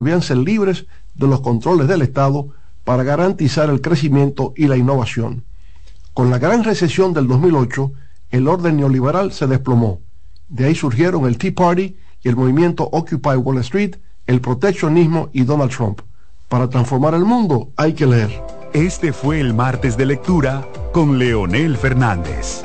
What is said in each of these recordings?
debían ser libres de los controles del Estado para garantizar el crecimiento y la innovación. Con la gran recesión del 2008, el orden neoliberal se desplomó. De ahí surgieron el Tea Party y el movimiento Occupy Wall Street, el proteccionismo y Donald Trump. Para transformar el mundo hay que leer. Este fue el martes de lectura con Leonel Fernández.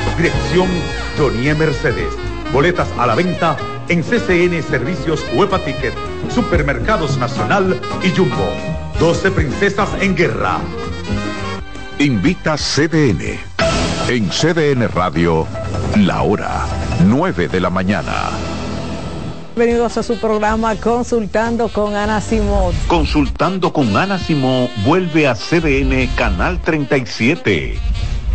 Dirección Jonie Mercedes. Boletas a la venta en CCN Servicios Huepa Ticket, Supermercados Nacional y Jumbo. 12 Princesas en Guerra. Invita CDN. En CDN Radio, la hora 9 de la mañana. Bienvenidos a su programa Consultando con Ana Simón. Consultando con Ana Simón vuelve a CDN Canal 37.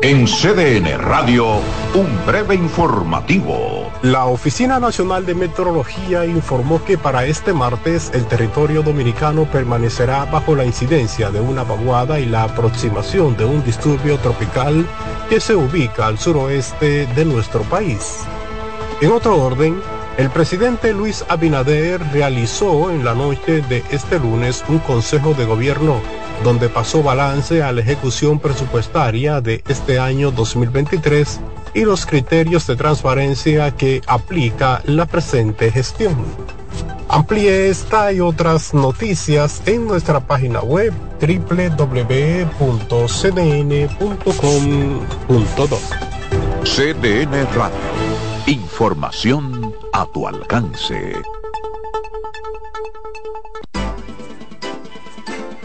En CDN Radio, un breve informativo. La Oficina Nacional de Meteorología informó que para este martes el territorio dominicano permanecerá bajo la incidencia de una vaguada y la aproximación de un disturbio tropical que se ubica al suroeste de nuestro país. En otro orden, el presidente Luis Abinader realizó en la noche de este lunes un consejo de gobierno donde pasó balance a la ejecución presupuestaria de este año 2023 y los criterios de transparencia que aplica la presente gestión. Amplíe esta y otras noticias en nuestra página web www.cdn.com.do. CDN Radio. Información a tu alcance.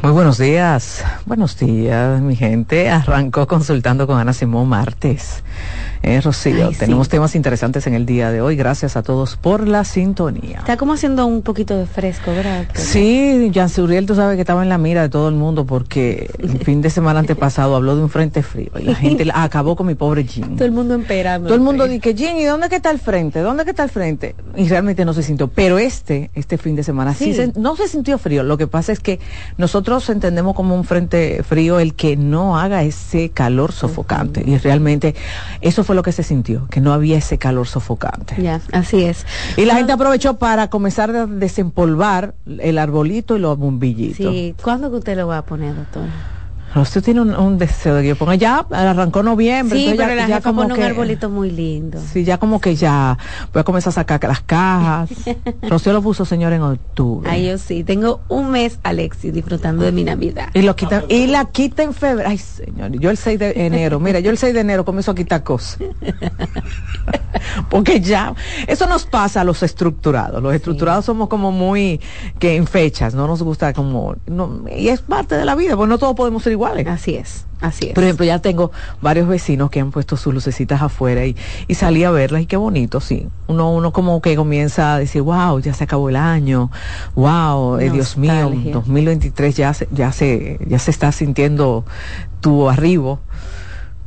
Muy buenos días, buenos días mi gente. Arrancó consultando con Ana Simón martes. Eh, Rocío, Ay, sí. tenemos temas interesantes en el día de hoy. Gracias a todos por la sintonía. Está como haciendo un poquito de fresco, ¿verdad? Sí, Jan Suriel, tú sabes que estaba en la mira de todo el mundo porque el fin de semana antepasado habló de un frente frío y la gente la- acabó con mi pobre Jean. Todo el mundo empera. Todo el mundo dice, Jean, ¿y dónde que está el frente? ¿Dónde que está el frente? Y realmente no se sintió. Pero este, este fin de semana, sí, Sí. se- no se sintió frío. Lo que pasa es que nosotros entendemos como un frente frío el que no haga ese calor sofocante. Y realmente eso fue lo que se sintió, que no había ese calor sofocante. Ya, así es. Y la gente aprovechó para comenzar a desempolvar el arbolito y los bombillitos. Sí, ¿cuándo que usted lo va a poner, doctor? Rocío tiene un, un deseo de que yo ponga ya, arrancó noviembre. Sí, entonces pero ya, la ya jefa como pone un arbolito muy lindo. Sí, ya como que ya voy a comenzar a sacar las cajas. Rocío lo puso, señor, en octubre. Ay, yo sí, tengo un mes, Alexis, disfrutando de mi Navidad. Y lo quita, y la quita en febrero. Ay, señor, yo el 6 de enero, mira, yo el 6 de enero comienzo a quitar cosas. Porque ya, eso nos pasa a los estructurados. Los estructurados somos como muy, que en fechas, no nos gusta como, no, y es parte de la vida, pues no todos podemos ser iguales. Así es, así es. Por ejemplo, ya tengo varios vecinos que han puesto sus lucecitas afuera y, y salí a verlas y qué bonito, sí. Uno, uno como que comienza a decir, wow, ya se acabó el año, wow, eh, Dios mío, Nostalgia. 2023 ya se, ya se, ya se está sintiendo tu arribo.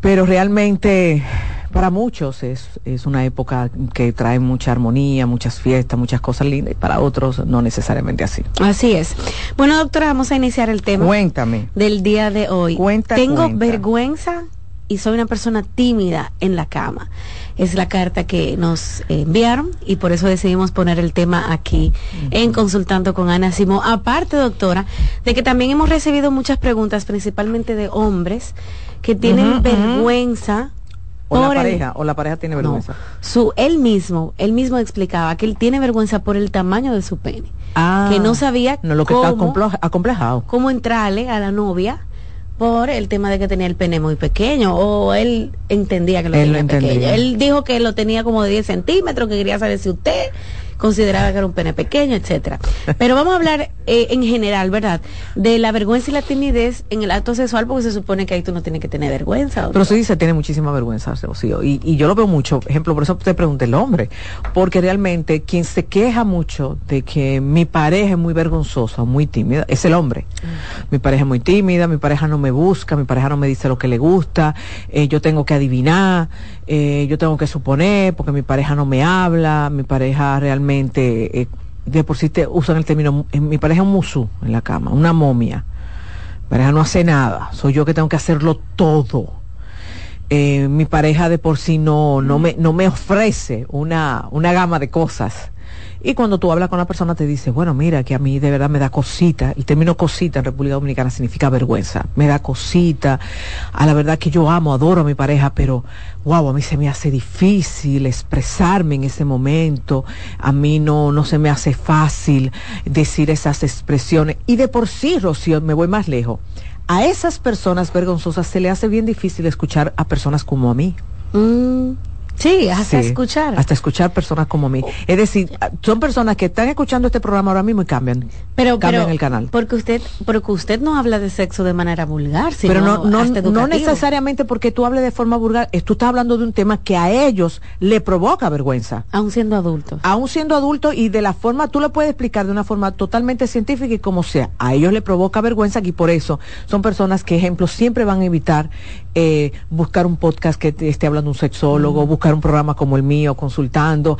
Pero realmente para muchos es, es una época que trae mucha armonía, muchas fiestas, muchas cosas lindas y para otros no necesariamente así. Así es. Bueno, doctora, vamos a iniciar el tema Cuéntame. del día de hoy. Cuenta, Tengo cuenta. vergüenza y soy una persona tímida en la cama. Es la carta que nos enviaron y por eso decidimos poner el tema aquí en Consultando con Ana Simón. Aparte, doctora, de que también hemos recibido muchas preguntas, principalmente de hombres, que tienen vergüenza O la el- pareja, o la pareja tiene no, vergüenza. su, él mismo, él mismo explicaba que él tiene vergüenza por el tamaño de su pene. Ah, que no sabía no, lo que está cómo- complo- acomplejado. cómo entrarle a la novia por el tema de que tenía el pene muy pequeño o él entendía que lo Él tenía lo pequeño. Él dijo que lo tenía como de 10 centímetros, que quería saber si usted consideraba que era un pene pequeño, etcétera. Pero vamos a hablar eh, en general, ¿verdad? De la vergüenza y la timidez en el acto sexual porque se supone que ahí tú no tienes que tener vergüenza. Pero sí se tiene muchísima vergüenza, Rocío. Y, y yo lo veo mucho, ejemplo, por eso te pregunté el hombre. Porque realmente quien se queja mucho de que mi pareja es muy vergonzosa, muy tímida, es el hombre. Mi pareja es muy tímida, mi pareja no me busca, mi pareja no me dice lo que le gusta, eh, yo tengo que adivinar, eh, yo tengo que suponer, porque mi pareja no me habla, mi pareja realmente, eh, de por sí te usan el término, eh, mi pareja es un musú en la cama, una momia. Mi pareja no hace nada, soy yo que tengo que hacerlo todo eh, mi pareja de por sí no, no, me, no me ofrece una, una gama de cosas. Y cuando tú hablas con la persona te dice, bueno, mira, que a mí de verdad me da cosita. El término cosita en República Dominicana significa vergüenza. Me da cosita. A la verdad que yo amo, adoro a mi pareja, pero wow, a mí se me hace difícil expresarme en ese momento. A mí no, no se me hace fácil decir esas expresiones. Y de por sí, Rocío, me voy más lejos. A esas personas vergonzosas se le hace bien difícil escuchar a personas como a mí. Mm, sí, hasta Sí, escuchar. Hasta escuchar personas como mí. Es decir, son personas que están escuchando este programa ahora mismo y cambian. pero, cambian pero el canal. Porque usted, porque usted no habla de sexo de manera vulgar, sino Pero no, no, hasta no necesariamente porque tú hables de forma vulgar, es- tú estás hablando de un tema que a ellos le provoca vergüenza. Aún siendo adultos. Aún siendo adulto y de la forma, tú lo puedes explicar de una forma totalmente científica y como sea. A ellos le provoca vergüenza y por eso son personas que, ejemplo, siempre van a evitar eh, buscar un podcast que te esté hablando un sexólogo, buscar un programa como el mío, consultando.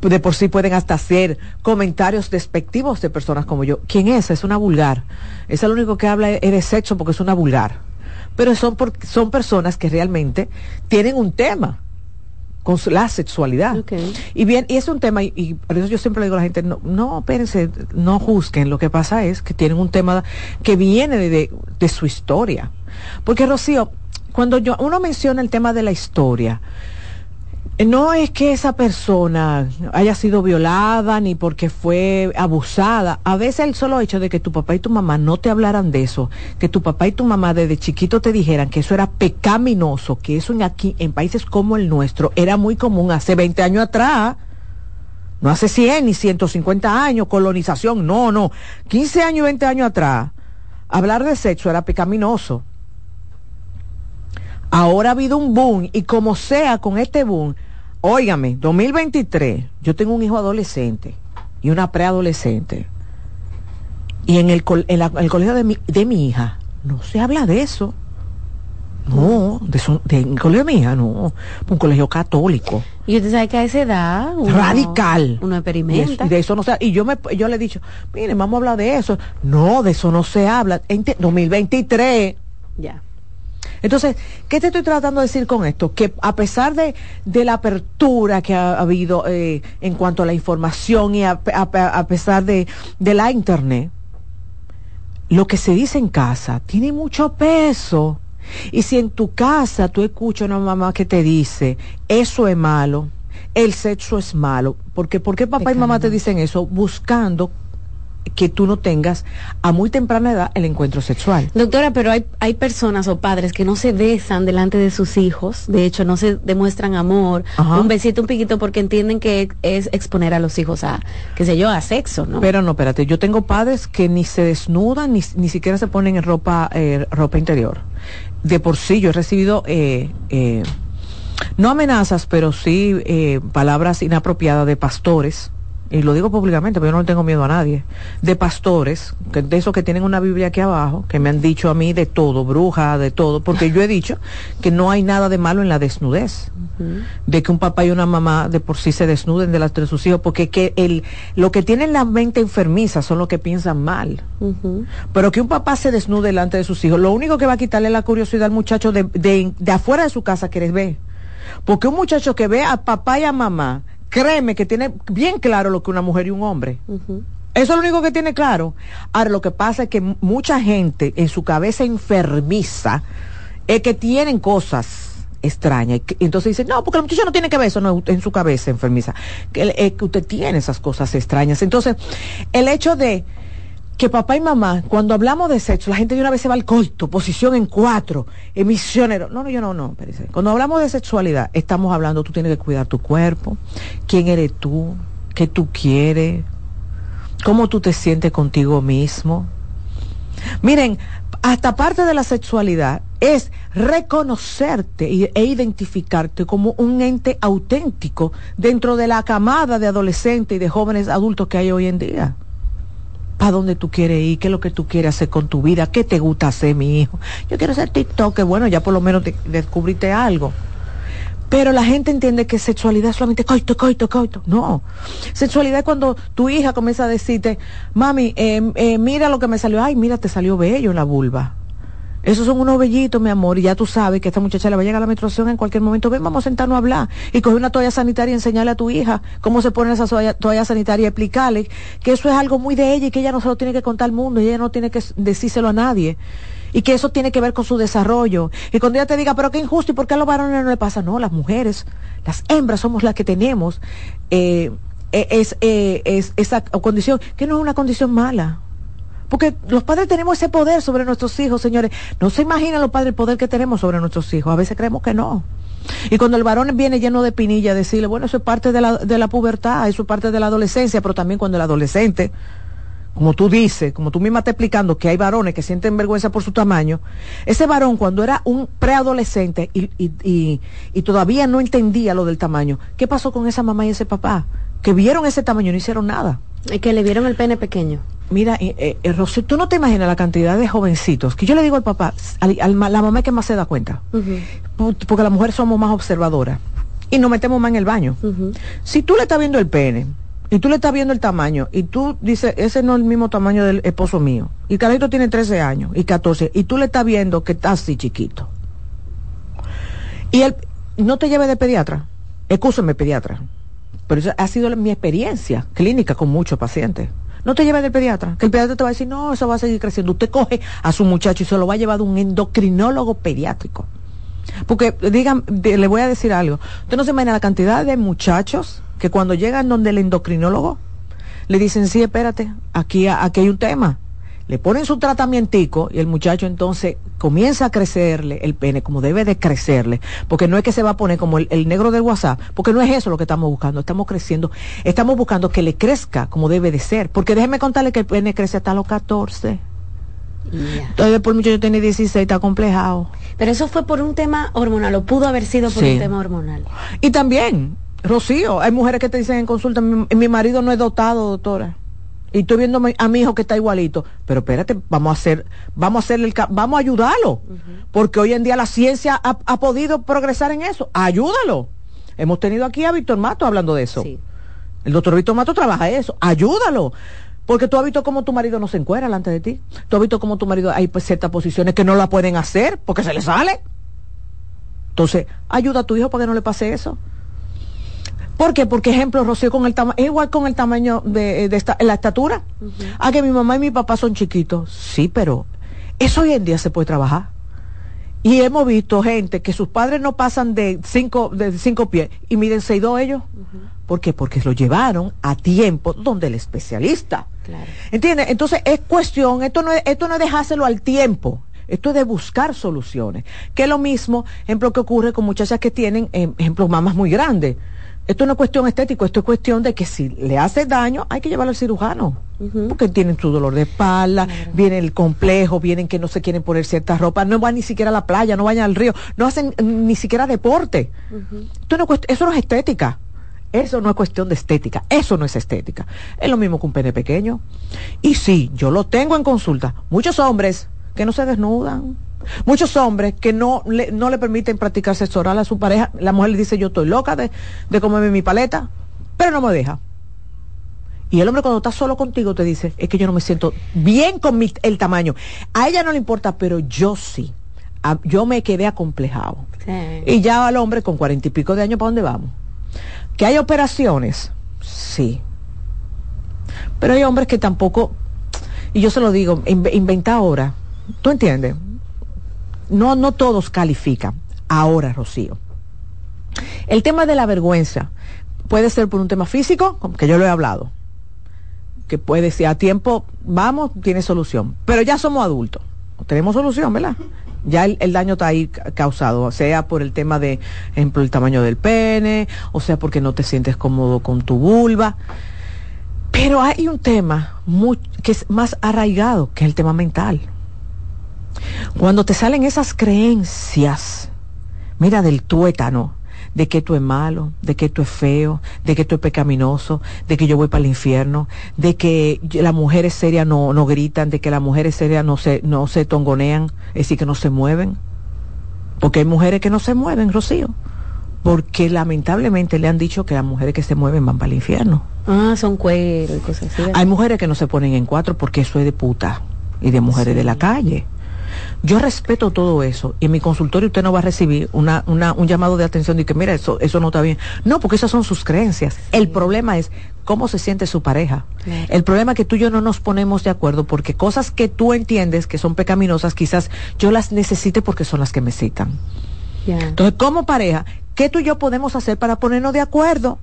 De por sí pueden hasta hacer comentarios despectivos de personas como yo. ¿Quién es? Es una vulgar. Esa lo único que habla es de sexo porque es una vulgar. Pero son, por- son personas que realmente tienen un tema con su- la sexualidad. Y bien, y es un tema, y, y por eso yo siempre le digo a la gente, no, no, espérense, no juzguen, lo que pasa es que tienen un tema que viene de, de- de su historia. Porque Rocío, cuando yo, uno menciona el tema de la historia, no es que esa persona haya sido violada ni porque fue abusada. A veces el solo hecho de que tu papá y tu mamá no te hablaran de eso, que tu papá y tu mamá desde chiquito te dijeran que eso era pecaminoso, que eso en aquí, en países como el nuestro, era muy común hace 20 años atrás. No hace 100 ni 150 años, colonización, no, no. 15 años y 20 años atrás, hablar de sexo era pecaminoso. Ahora ha habido un boom y como sea con este boom, óigame, 2023, yo tengo un hijo adolescente y una preadolescente. Y en el, col- en la- el colegio de mi, de mi hija no se habla de eso. No, de, su- de- en el colegio de mi hija no, un colegio católico Y usted sabe que a esa edad uno- radical. Uno Y, experimenta. y de eso no se Y yo, me, yo le he dicho, miren, vamos a hablar de eso. No, de eso no se habla. En te- 2023. Ya. Entonces, ¿qué te estoy tratando de decir con esto? Que a pesar de, de la apertura que ha habido eh, en cuanto a la información y a, a- a pesar de, de la internet, lo que se dice en casa tiene mucho peso. Y si en tu casa tú escuchas a una mamá que te dice, eso es malo, el sexo es malo, porque ¿por qué papá y mamá te dicen eso? Buscando que tú no tengas a muy temprana edad el encuentro sexual. Doctora, pero hay, hay personas o padres que no se besan delante de sus hijos, de hecho no se demuestran amor, un besito, un piquito, porque entienden que es exponer a los hijos a, qué sé yo, a sexo, ¿no? Pero no, espérate, yo tengo padres que ni se desnudan, ni, ni siquiera se ponen en ropa, eh, ropa interior. De por sí yo he recibido... Eh, eh, no amenazas, pero sí palabras inapropiadas de pastores y lo digo públicamente, pero yo no tengo miedo a nadie, de pastores, de esos que tienen una Biblia aquí abajo, que me han dicho a mí de todo, bruja, de todo, porque yo he dicho que no hay nada de malo en la desnudez, de que un papá y una mamá de por sí se desnuden delante de sus hijos, porque que el, lo que tienen la mente enfermiza son los que piensan mal. Pero que un papá se desnude delante de sus hijos, lo único que va a quitarle la curiosidad al muchacho de, de, de afuera de su casa que les ve. Porque un muchacho que ve a papá y a mamá créeme que tiene bien claro lo que una mujer y un hombre. Eso es lo único que tiene claro. Ahora, lo que pasa es que mucha gente en su cabeza enfermiza es que tienen cosas extrañas. Y entonces dicen, no, porque el muchacho no tiene que ver eso no, en su cabeza enfermiza. Que, es que usted tiene esas cosas extrañas. Entonces, el hecho de que papá y mamá, cuando hablamos de sexo, la gente de una vez se va al coito, posición en cuatro, emisionero. No, no, yo no, no. Cuando hablamos de sexualidad, estamos hablando, tú tienes que cuidar tu cuerpo, quién eres tú, qué tú quieres, cómo tú te sientes contigo mismo. Miren, hasta parte de la sexualidad es reconocerte e identificarte como un ente auténtico dentro de la camada de adolescentes y de jóvenes adultos que hay hoy en día para dónde tú quieres ir, qué es lo que tú quieres hacer con tu vida, qué te gusta hacer, mi hijo. Yo quiero ser TikTok, bueno, ya por lo menos te, descubriste algo. Pero la gente entiende que sexualidad es solamente coito, coito, coito. No. Sexualidad es cuando tu hija comienza a decirte, mami, eh, eh, mira lo que me salió. Ay, mira, te salió bello la vulva. Esos son unos bellitos, mi amor, y ya tú sabes que esta muchacha le va a llegar a la menstruación en cualquier momento. Ven, vamos a sentarnos a hablar. Y coge una toalla sanitaria y enseñarle a tu hija cómo se pone esa toalla, sanitaria y explicarle que eso es algo muy de ella y que ella no se lo tiene que contar al mundo y ella no tiene que decírselo a nadie. Y que eso tiene que ver con su desarrollo. Y cuando ella te diga, pero qué injusto, ¿y por qué a los varones no le pasa? No, las mujeres, las hembras somos las que tenemos eh, eh, es, eh, es esa condición, que no es una condición mala porque los padres tenemos ese poder sobre nuestros hijos, señores. No se imaginan los padres el poder que tenemos sobre nuestros hijos. A veces creemos que no. Y cuando el varón viene lleno de pinilla, decirle, bueno, eso es parte de la, de la pubertad, eso es parte de la adolescencia, pero también cuando el adolescente, como tú dices, como tú misma estás explicando, que hay varones que sienten vergüenza por su tamaño, ese varón cuando era un preadolescente y, y, y, y todavía no entendía lo del tamaño, ¿qué pasó con esa mamá y ese papá? Que vieron ese tamaño y no hicieron nada. Y que le vieron el pene pequeño. Mira, eh, eh, Rosy, tú no te imaginas la cantidad de jovencitos que yo le digo al papá, al, la mamá que más se da cuenta, porque las mujeres somos más observadoras y nos metemos más en el baño. Si tú le estás viendo el pene y tú le estás viendo el tamaño y tú dices, ese no es el mismo tamaño del esposo mío, y Carlito tiene 13 años y 14, y tú le estás viendo que está así chiquito, y él no te lleve de pediatra, escúchame pediatra, pero eso ha sido mi experiencia clínica con muchos pacientes no te lleves del pediatra, que el pediatra te va a decir, no, eso va a seguir creciendo. Usted coge a su muchacho y se lo va a llevar de un endocrinólogo pediátrico. Porque, digan, le voy a decir algo. Usted no se imagina la cantidad de muchachos que cuando llegan donde el endocrinólogo, le dicen, sí, espérate, aquí, aquí hay un tema le ponen su tratamiento y el muchacho entonces comienza a crecerle el pene como debe de crecerle, porque no es que se va a poner como el, negro del WhatsApp, porque no es eso lo que estamos buscando, estamos creciendo, estamos buscando que le crezca como debe de ser, porque déjeme contarle que el pene crece hasta los 14. Entonces después el muchacho tiene 16, está complejado. Pero eso fue por un tema hormonal, o pudo haber sido por un tema hormonal. Y también, Rocío, hay mujeres que te dicen en consulta, mi marido no es dotado, doctora y estoy viendo a mi hijo que está igualito, pero espérate, vamos a hacer, vamos a hacer el, vamos a ayudarlo, porque hoy en día la ciencia ha, podido progresar en eso, ayúdalo. Hemos tenido aquí a Víctor Mato hablando de eso. El doctor Víctor Mato trabaja eso, ayúdalo. Porque tú has visto cómo tu marido no se encuera delante de ti. Tú has visto cómo tu marido hay pues, ciertas posiciones que no la pueden hacer porque se le sale. Entonces, ayuda a tu hijo para que no le pase eso. ¿Por qué? Porque, ejemplo, Rocío, con el tamaño, es igual con el tamaño de, de esta, la estatura. A ah, que mi mamá y mi papá son chiquitos. Sí, pero eso hoy en día se puede trabajar. Y hemos visto gente que sus padres no pasan de cinco, de cinco pies y miden seis dos ellos. ¿Por qué? Porque lo llevaron a tiempo donde el especialista. Claro. ¿Entiendes? Entonces es cuestión, esto no es, esto no es dejárselo al tiempo. Esto es de buscar soluciones. Que es lo mismo, ejemplo, que ocurre con muchachas que tienen, em, ejemplo, mamas muy grandes. Esto no es cuestión estética, esto es cuestión de que si le hace daño, hay que llevarlo al cirujano. Porque tienen su dolor de espalda, viene el complejo, vienen que no se quieren poner ciertas ropas, no van ni siquiera a la playa, no vayan al río, no hacen ni siquiera deporte. no, eso no es estética. Eso no es cuestión de estética, eso no es estética. Es lo mismo que un pene pequeño. Y sí, yo lo tengo en consulta. Muchos hombres que no se desnudan, Muchos hombres que no le, no le permiten practicar sexo oral a su pareja, la mujer le dice yo estoy loca de, de comerme mi paleta, pero no me deja. Y el hombre cuando está solo contigo te dice, es que yo no me siento bien con mi, el tamaño. A ella no le importa, pero yo sí. yo me quedé acomplejado. Y ya al hombre con cuarenta y pico de años, ¿para dónde vamos? ¿Que hay operaciones? Sí. Pero hay hombres que tampoco, y yo se lo digo, inventa ahora. ¿Tú entiendes? No, no todos califican. Ahora, Rocío. El tema de la vergüenza puede ser por un tema físico, que yo lo he hablado, que puede ser a tiempo, vamos, tiene solución. Pero ya somos adultos, tenemos solución, ¿verdad? Ya el, daño está ahí causado, sea por el tema de, ejemplo, el tamaño del pene, o sea porque no te sientes cómodo con tu vulva. Pero hay un tema que es más arraigado, que es el tema mental. Cuando te salen esas creencias, mira del tuétano, de que tú es malo, de que tú es feo, de que tú es pecaminoso, de que yo voy para el infierno, de que las mujeres serias no, no gritan, de que las mujeres serias no se, no se tongonean, es decir, que no se mueven. Porque hay mujeres que no se mueven, Rocío. Porque lamentablemente le han dicho que las mujeres que se mueven van para el infierno. Ah, son cuero y cosas así. Hay mujeres que no se ponen en cuatro porque eso es de puta y de mujeres de la calle. Yo respeto todo eso y en mi consultorio usted no va a recibir una, una, un llamado de atención de que mira, eso, eso no está bien. No, porque esas son sus creencias. El problema es cómo se siente su pareja. El problema es que tú y yo no nos ponemos de acuerdo porque cosas que tú entiendes que son pecaminosas, quizás yo las necesite porque son las que me citan. Entonces, como pareja, ¿qué tú y yo podemos hacer para ponernos de acuerdo?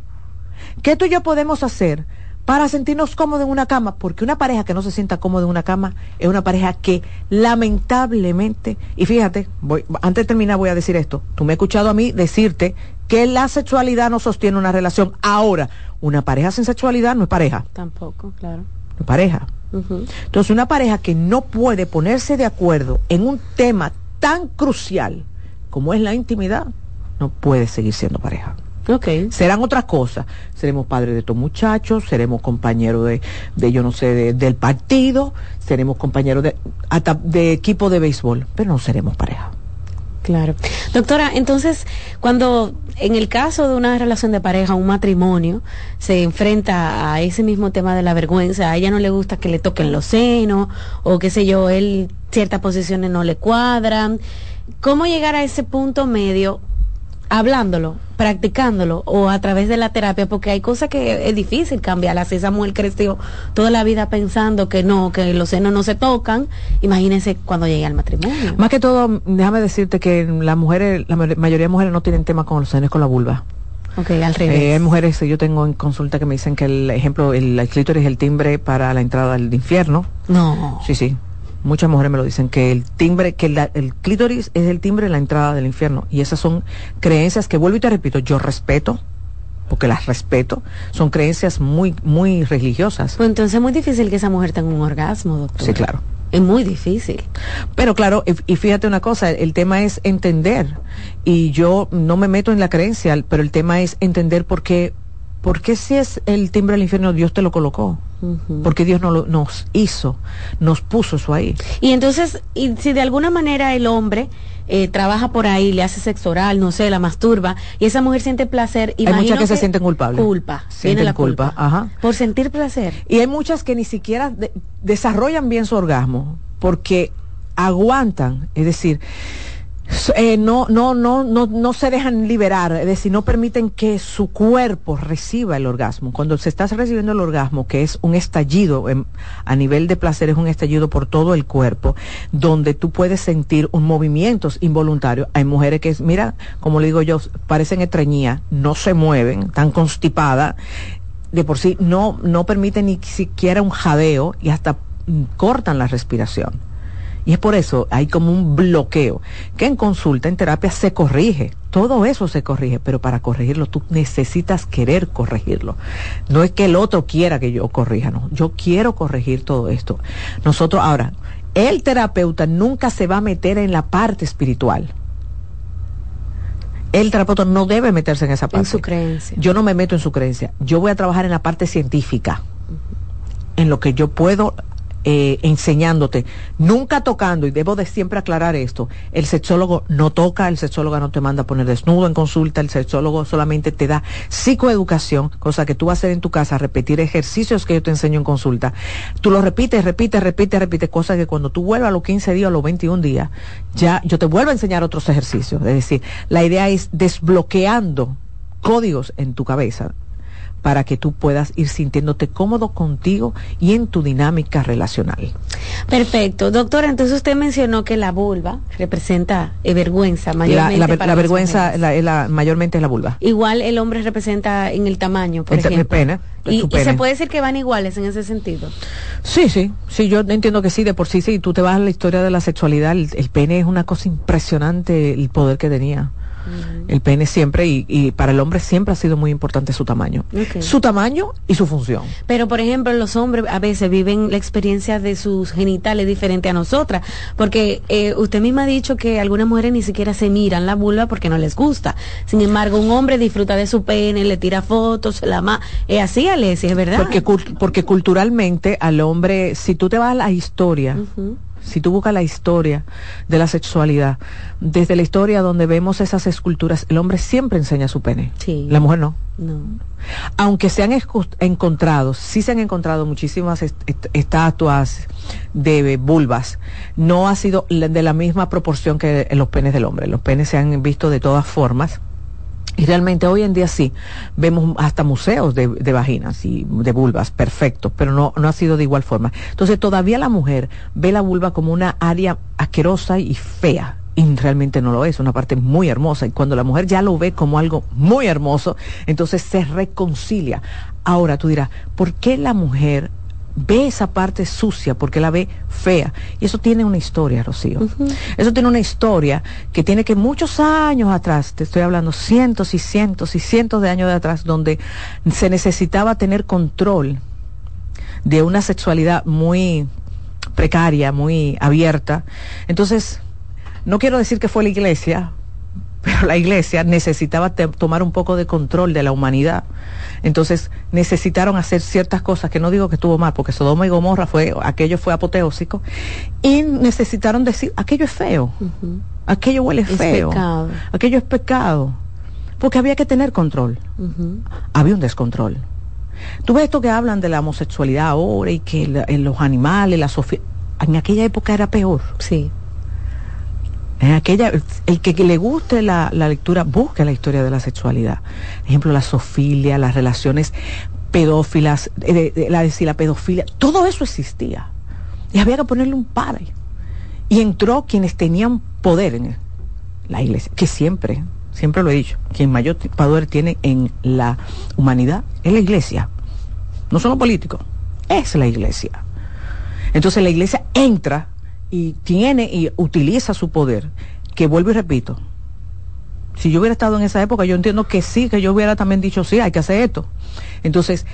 ¿Qué tú y yo podemos hacer para sentirnos cómodos en una cama, porque una pareja que no se sienta cómoda en una cama es una pareja que lamentablemente, y fíjate, voy, antes de terminar voy a decir esto, tú me has escuchado a mí decirte que la sexualidad no sostiene una relación. Ahora, una pareja sin sexualidad no es pareja. Tampoco, claro. No es pareja. Entonces, una pareja que no puede ponerse de acuerdo en un tema tan crucial como es la intimidad, no puede seguir siendo pareja. Okay. Serán otras cosas. Seremos padres de estos muchachos, seremos compañeros de, de yo no sé, del partido, seremos compañeros de, hasta de equipo de béisbol, pero no seremos pareja. Claro. Doctora, entonces, cuando en el caso de una relación de pareja, un matrimonio, se enfrenta a ese mismo tema de la vergüenza, a ella no le gusta que le toquen los senos, o qué sé yo, él ciertas posiciones no le cuadran, ¿cómo llegar a ese punto medio hablándolo, practicándolo o a través de la terapia, porque hay cosas que es difícil cambiarlas. Esa mujer creció toda la vida pensando que no, que los senos no se tocan. Imagínense cuando llegue al matrimonio. Más que todo, déjame decirte que las mujeres, la mayoría de mujeres no tienen tema con los senos, con la vulva. Ok, al revés. Eh, hay mujeres, yo tengo en consulta que me dicen que el ejemplo, el, el clítoris es el timbre para la entrada al infierno. No. Sí, sí muchas mujeres me lo dicen, que el timbre, que el clítoris es el timbre de la entrada del infierno. Y esas son creencias que vuelvo y te repito, yo respeto, porque las respeto, son creencias muy, muy religiosas. Pues entonces es muy difícil que esa mujer tenga un orgasmo, doctor. Sí, claro. Es muy difícil. Pero claro, y fíjate una cosa, el tema es entender. Y yo no me meto en la creencia, pero el tema es entender por qué, por qué si es el timbre del infierno Dios te lo colocó porque Dios no lo, nos hizo, nos puso eso ahí. Y entonces, y si de alguna manera el hombre eh, trabaja por ahí, le hace sexo oral, no sé, la masturba, y esa mujer siente placer, hay muchas que, se sienten culpables. Culpa, sienten la culpa, Ajá. por sentir placer. Y hay muchas que ni siquiera desarrollan bien su orgasmo, porque aguantan, es decir, Eh, no, no, no, no, no se dejan liberar, es decir, no permiten que su cuerpo reciba el orgasmo. Cuando se está recibiendo el orgasmo, que es un estallido, a nivel de placer es un estallido por todo el cuerpo, donde tú puedes sentir un movimientos involuntarios. Hay mujeres que, mira, como le digo yo, parecen estreñía, no se mueven, están constipadas, de por sí no, no permiten ni siquiera un jadeo y hasta mm, cortan la respiración. Y es por eso hay como un bloqueo, que en consulta, en terapia se corrige. Todo eso se corrige, pero para corregirlo tú necesitas querer corregirlo. No es que el otro quiera que yo corrija, no. Yo quiero corregir todo esto. Nosotros ahora, el terapeuta nunca se va a meter en la parte espiritual. El terapeuta no debe meterse en esa parte. En su creencia. Yo no me meto en su creencia. Yo voy a trabajar en la parte científica en lo que yo puedo eh, enseñándote, nunca tocando, y debo de siempre aclarar esto, el sexólogo no toca, el sexólogo no te manda a poner desnudo en consulta, el sexólogo solamente te da psicoeducación, cosa que tú vas a hacer en tu casa, repetir ejercicios que yo te enseño en consulta. Tú lo repites, repites, repites, repites, cosa que cuando tú vuelvas a los 15 días, a los 21 días, ya yo te vuelvo a enseñar otros ejercicios. Es decir, la idea es desbloqueando códigos en tu cabeza para que tú puedas ir sintiéndote cómodo contigo y en tu dinámica relacional. Perfecto. Doctora, entonces usted mencionó que la vulva representa eh, vergüenza mayormente. La, vergüenza la, mayormente es la vulva. Igual el hombre representa en el tamaño, por ejemplo. El pene. Y, se puede decir que van iguales en ese sentido. Sí, sí, sí, yo entiendo que sí, de por sí, sí, tú te vas a la historia de la sexualidad, el pene es una cosa impresionante, el poder que tenía. El pene siempre, y, para el hombre siempre ha sido muy importante su tamaño. Su tamaño y su función. Pero, por ejemplo, los hombres a veces viven la experiencia de sus genitales diferente a nosotras, porque eh, usted misma ha dicho que algunas mujeres ni siquiera se miran la vulva porque no les gusta. Sin embargo, un hombre disfruta de su pene, le tira fotos, la más... Es así, Alessia, es verdad. Porque, porque culturalmente al hombre, si tú te vas a la historia, si tú buscas la historia de la sexualidad, desde la historia donde vemos esas esculturas, el hombre siempre enseña su pene. Sí. La mujer no. No. Aunque se han encontrado, sí se han encontrado muchísimas estatuas de vulvas, no ha sido de la misma proporción que los penes del hombre. Los penes se han visto de todas formas y realmente hoy en día sí, vemos hasta museos de, vaginas y de vulvas, perfecto, pero no, no ha sido de igual forma. Entonces todavía la mujer ve la vulva como una área asquerosa y fea, y realmente no lo es, una parte muy hermosa. Y cuando la mujer ya lo ve como algo muy hermoso, entonces se reconcilia. Ahora tú dirás, ¿por qué la mujer ve esa parte sucia porque la ve fea. Y eso tiene una historia, Rocío. Eso tiene una historia que tiene que muchos años atrás, te estoy hablando cientos y cientos y cientos de años de atrás, donde se necesitaba tener control de una sexualidad muy precaria, muy abierta. Entonces, no quiero decir que fue la iglesia, pero la iglesia necesitaba tomar un poco de control de la humanidad. Entonces necesitaron hacer ciertas cosas que no digo que estuvo mal, porque Sodoma y Gomorra fue, aquello fue apoteósico, y necesitaron decir, aquello es feo, aquello huele feo, aquello es pecado, porque había que tener control. Había un descontrol. Tú ves esto que hablan de la homosexualidad ahora y que en los animales, la sofía, en aquella época era peor. Sí. En aquella, el que, le guste la, lectura, busque la historia de la sexualidad. Por ejemplo, la sofilia, las relaciones pedófilas, eh, la, la pedofilia, todo eso existía. Y había que ponerle un par. Y entró quienes tenían poder en la iglesia, que siempre, siempre lo he dicho, quien mayor poder tiene en la humanidad es la iglesia. No son los políticos, es la iglesia. Entonces la iglesia entra y tiene y utiliza su poder, que vuelvo y repito, si yo hubiera estado en esa época, yo entiendo que sí, que yo hubiera también dicho, sí, hay que hacer esto. Entonces,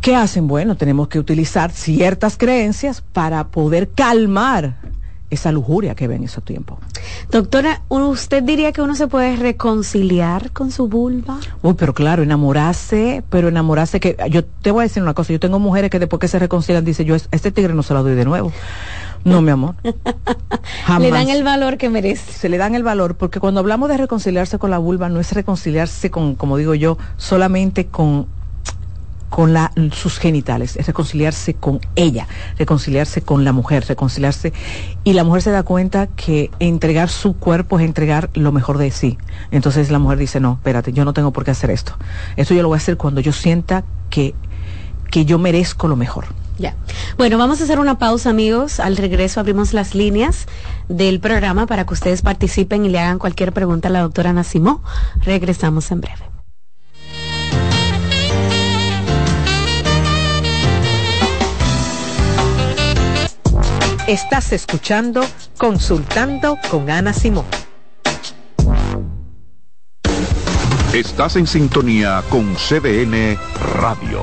¿qué hacen? Bueno, tenemos que utilizar ciertas creencias para poder calmar esa lujuria que ve en esos tiempos. Doctora, ¿usted diría que uno se puede reconciliar con su vulva? Uy, pero claro, enamorarse, pero enamorarse que yo te voy a decir una cosa, yo tengo mujeres que después que se reconcilian dicen, yo este tigre no se lo doy de nuevo. No, mi amor. Le dan el valor que merece. Se le dan el valor, porque cuando hablamos de reconciliarse con la vulva, no es reconciliarse con, como digo yo, solamente con con la, sus genitales, es reconciliarse con ella, reconciliarse con la mujer, reconciliarse. Y la mujer se da cuenta que entregar su cuerpo es entregar lo mejor de sí. Entonces la mujer dice, no, espérate, yo no tengo por qué hacer esto. Esto yo lo voy a hacer cuando yo sienta que, que yo merezco lo mejor. Ya. Bueno, vamos a hacer una pausa, amigos. Al regreso abrimos las líneas del programa para que ustedes participen y le hagan cualquier pregunta a la doctora Nacimó. Regresamos en breve. Estás escuchando Consultando con Ana Simón. Estás en sintonía con CDN Radio.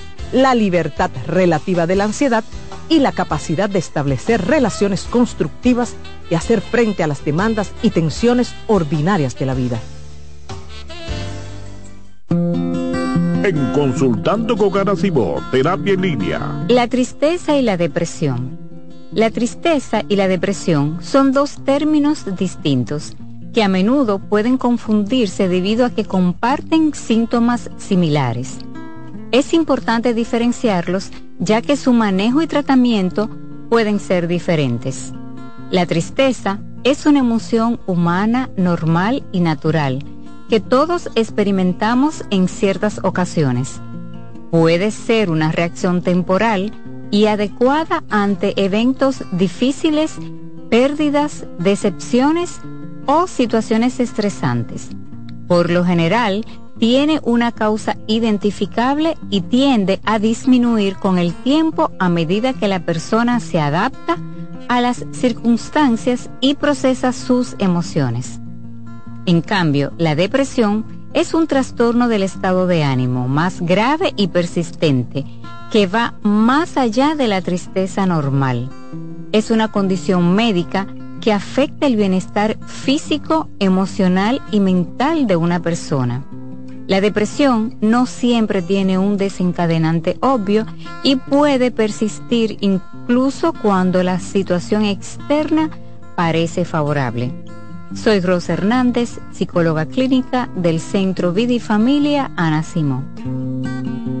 la libertad relativa de la ansiedad y la capacidad de establecer relaciones constructivas y hacer frente a las demandas y tensiones ordinarias de la vida. En Consultando con Garacimo, Terapia en Línea. La tristeza y la depresión. La tristeza y la depresión son dos términos distintos que a menudo pueden confundirse debido a que comparten síntomas similares. Es importante diferenciarlos ya que su manejo y tratamiento pueden ser diferentes. La tristeza es una emoción humana normal y natural que todos experimentamos en ciertas ocasiones. Puede ser una reacción temporal y adecuada ante eventos difíciles, pérdidas, decepciones o situaciones estresantes. Por lo general, tiene una causa identificable y tiende a disminuir con el tiempo a medida que la persona se adapta a las circunstancias y procesa sus emociones. En cambio, la depresión es un trastorno del estado de ánimo más grave y persistente que va más allá de la tristeza normal. Es una condición médica que afecta el bienestar físico, emocional y mental de una persona. La depresión no siempre tiene un desencadenante obvio y puede persistir incluso cuando la situación externa parece favorable. Soy Rosa Hernández, psicóloga clínica del Centro Vida y Familia Ana Simón.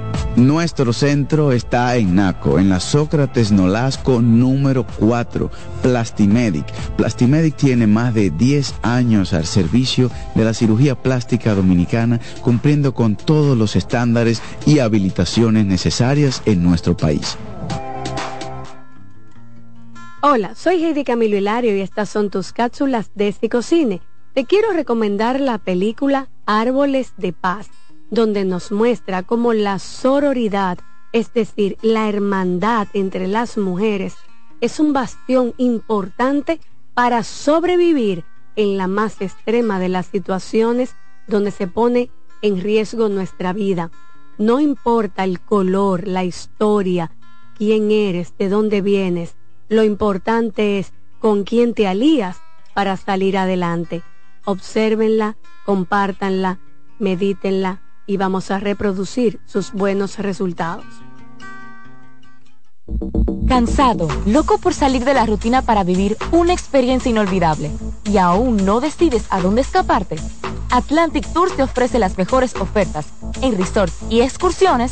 Nuestro centro está en Naco, en la Sócrates Nolasco número 4, Plastimedic. Plastimedic tiene más de 10 años al servicio de la cirugía plástica dominicana, cumpliendo con todos los estándares y habilitaciones necesarias en nuestro país. Hola, soy Heidi Camilo Hilario y estas son tus cápsulas de Cine. Te quiero recomendar la película Árboles de Paz donde nos muestra cómo la sororidad, es decir, la hermandad entre las mujeres, es un bastión importante para sobrevivir en la más extrema de las situaciones donde se pone en riesgo nuestra vida. No importa el color, la historia, quién eres, de dónde vienes, lo importante es con quién te alías para salir adelante. Obsérvenla, compártanla, medítenla, y vamos a reproducir sus buenos resultados. Cansado, loco por salir de la rutina para vivir una experiencia inolvidable y aún no decides a dónde escaparte. Atlantic Tours te ofrece las mejores ofertas en resorts y excursiones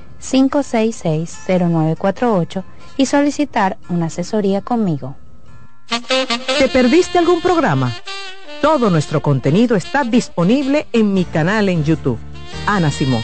809-566-0948 y solicitar una asesoría conmigo. ¿Te perdiste algún programa? Todo nuestro contenido está disponible en mi canal en YouTube. Ana Simón.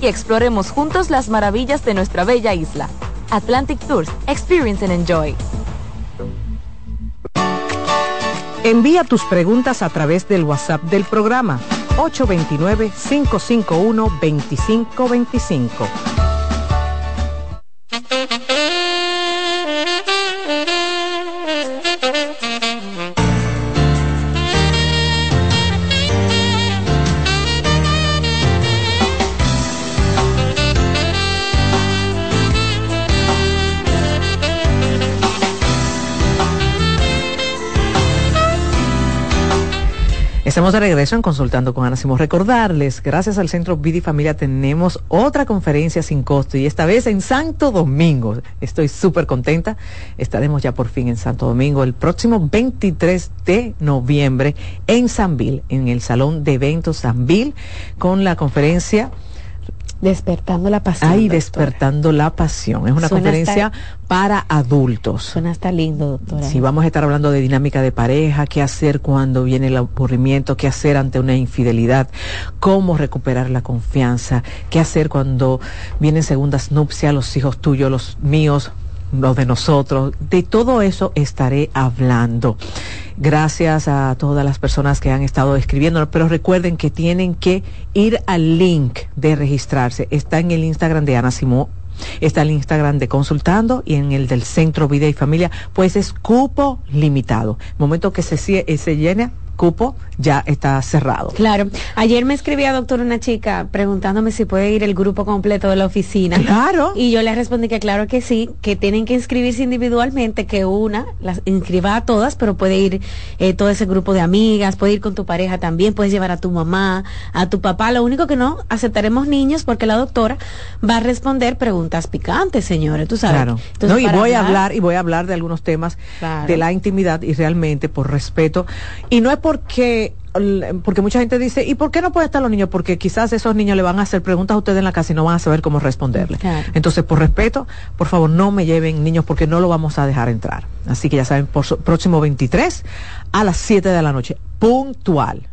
Y exploremos juntos las maravillas de nuestra bella isla. Atlantic Tours, Experience and Enjoy. Envía tus preguntas a través del WhatsApp del programa 829-551-2525. Estamos de regreso en Consultando con Ana Simón. Recordarles, gracias al Centro Vida y Familia tenemos otra conferencia sin costo y esta vez en Santo Domingo. Estoy súper contenta. Estaremos ya por fin en Santo Domingo el próximo 23 de noviembre en Sanville, en el Salón de Eventos Sanville, con la conferencia Despertando la pasión. Ay, despertando la pasión. Es una conferencia para adultos. Suena hasta lindo, doctora. Sí, vamos a estar hablando de dinámica de pareja, qué hacer cuando viene el aburrimiento, qué hacer ante una infidelidad, cómo recuperar la confianza, qué hacer cuando vienen segundas nupcias, los hijos tuyos, los míos, los de nosotros. De todo eso estaré hablando. Gracias a todas las personas que han estado escribiendo, pero recuerden que tienen que ir al link de registrarse. Está en el Instagram de Ana Simó está el Instagram de Consultando y en el del Centro Vida y Familia, pues es cupo limitado. Momento que se, se llene, cupo ya está cerrado. Claro. Ayer me escribía, doctor, una chica preguntándome si puede ir el grupo completo de la oficina. Claro. Y yo le respondí que claro que sí, que tienen que inscribirse individualmente, que una las inscriba a todas, pero puede ir eh, todo ese grupo de amigas, puede ir con tu pareja también, puedes llevar a tu mamá, a tu papá. Lo único que no aceptaremos niños porque la doctora va a responder preguntas picantes, señores, tú sabes. Claro. no, y voy a hablar y voy a hablar de algunos temas de la intimidad y realmente por respeto y no es porque porque mucha gente dice, ¿y por qué no pueden estar los niños? Porque quizás esos niños le van a hacer preguntas a ustedes en la casa y no van a saber cómo responderle. Entonces, por respeto, por favor, no me lleven niños porque no lo vamos a dejar entrar. Así que ya saben, por próximo 23 a las 7 de la noche, puntual.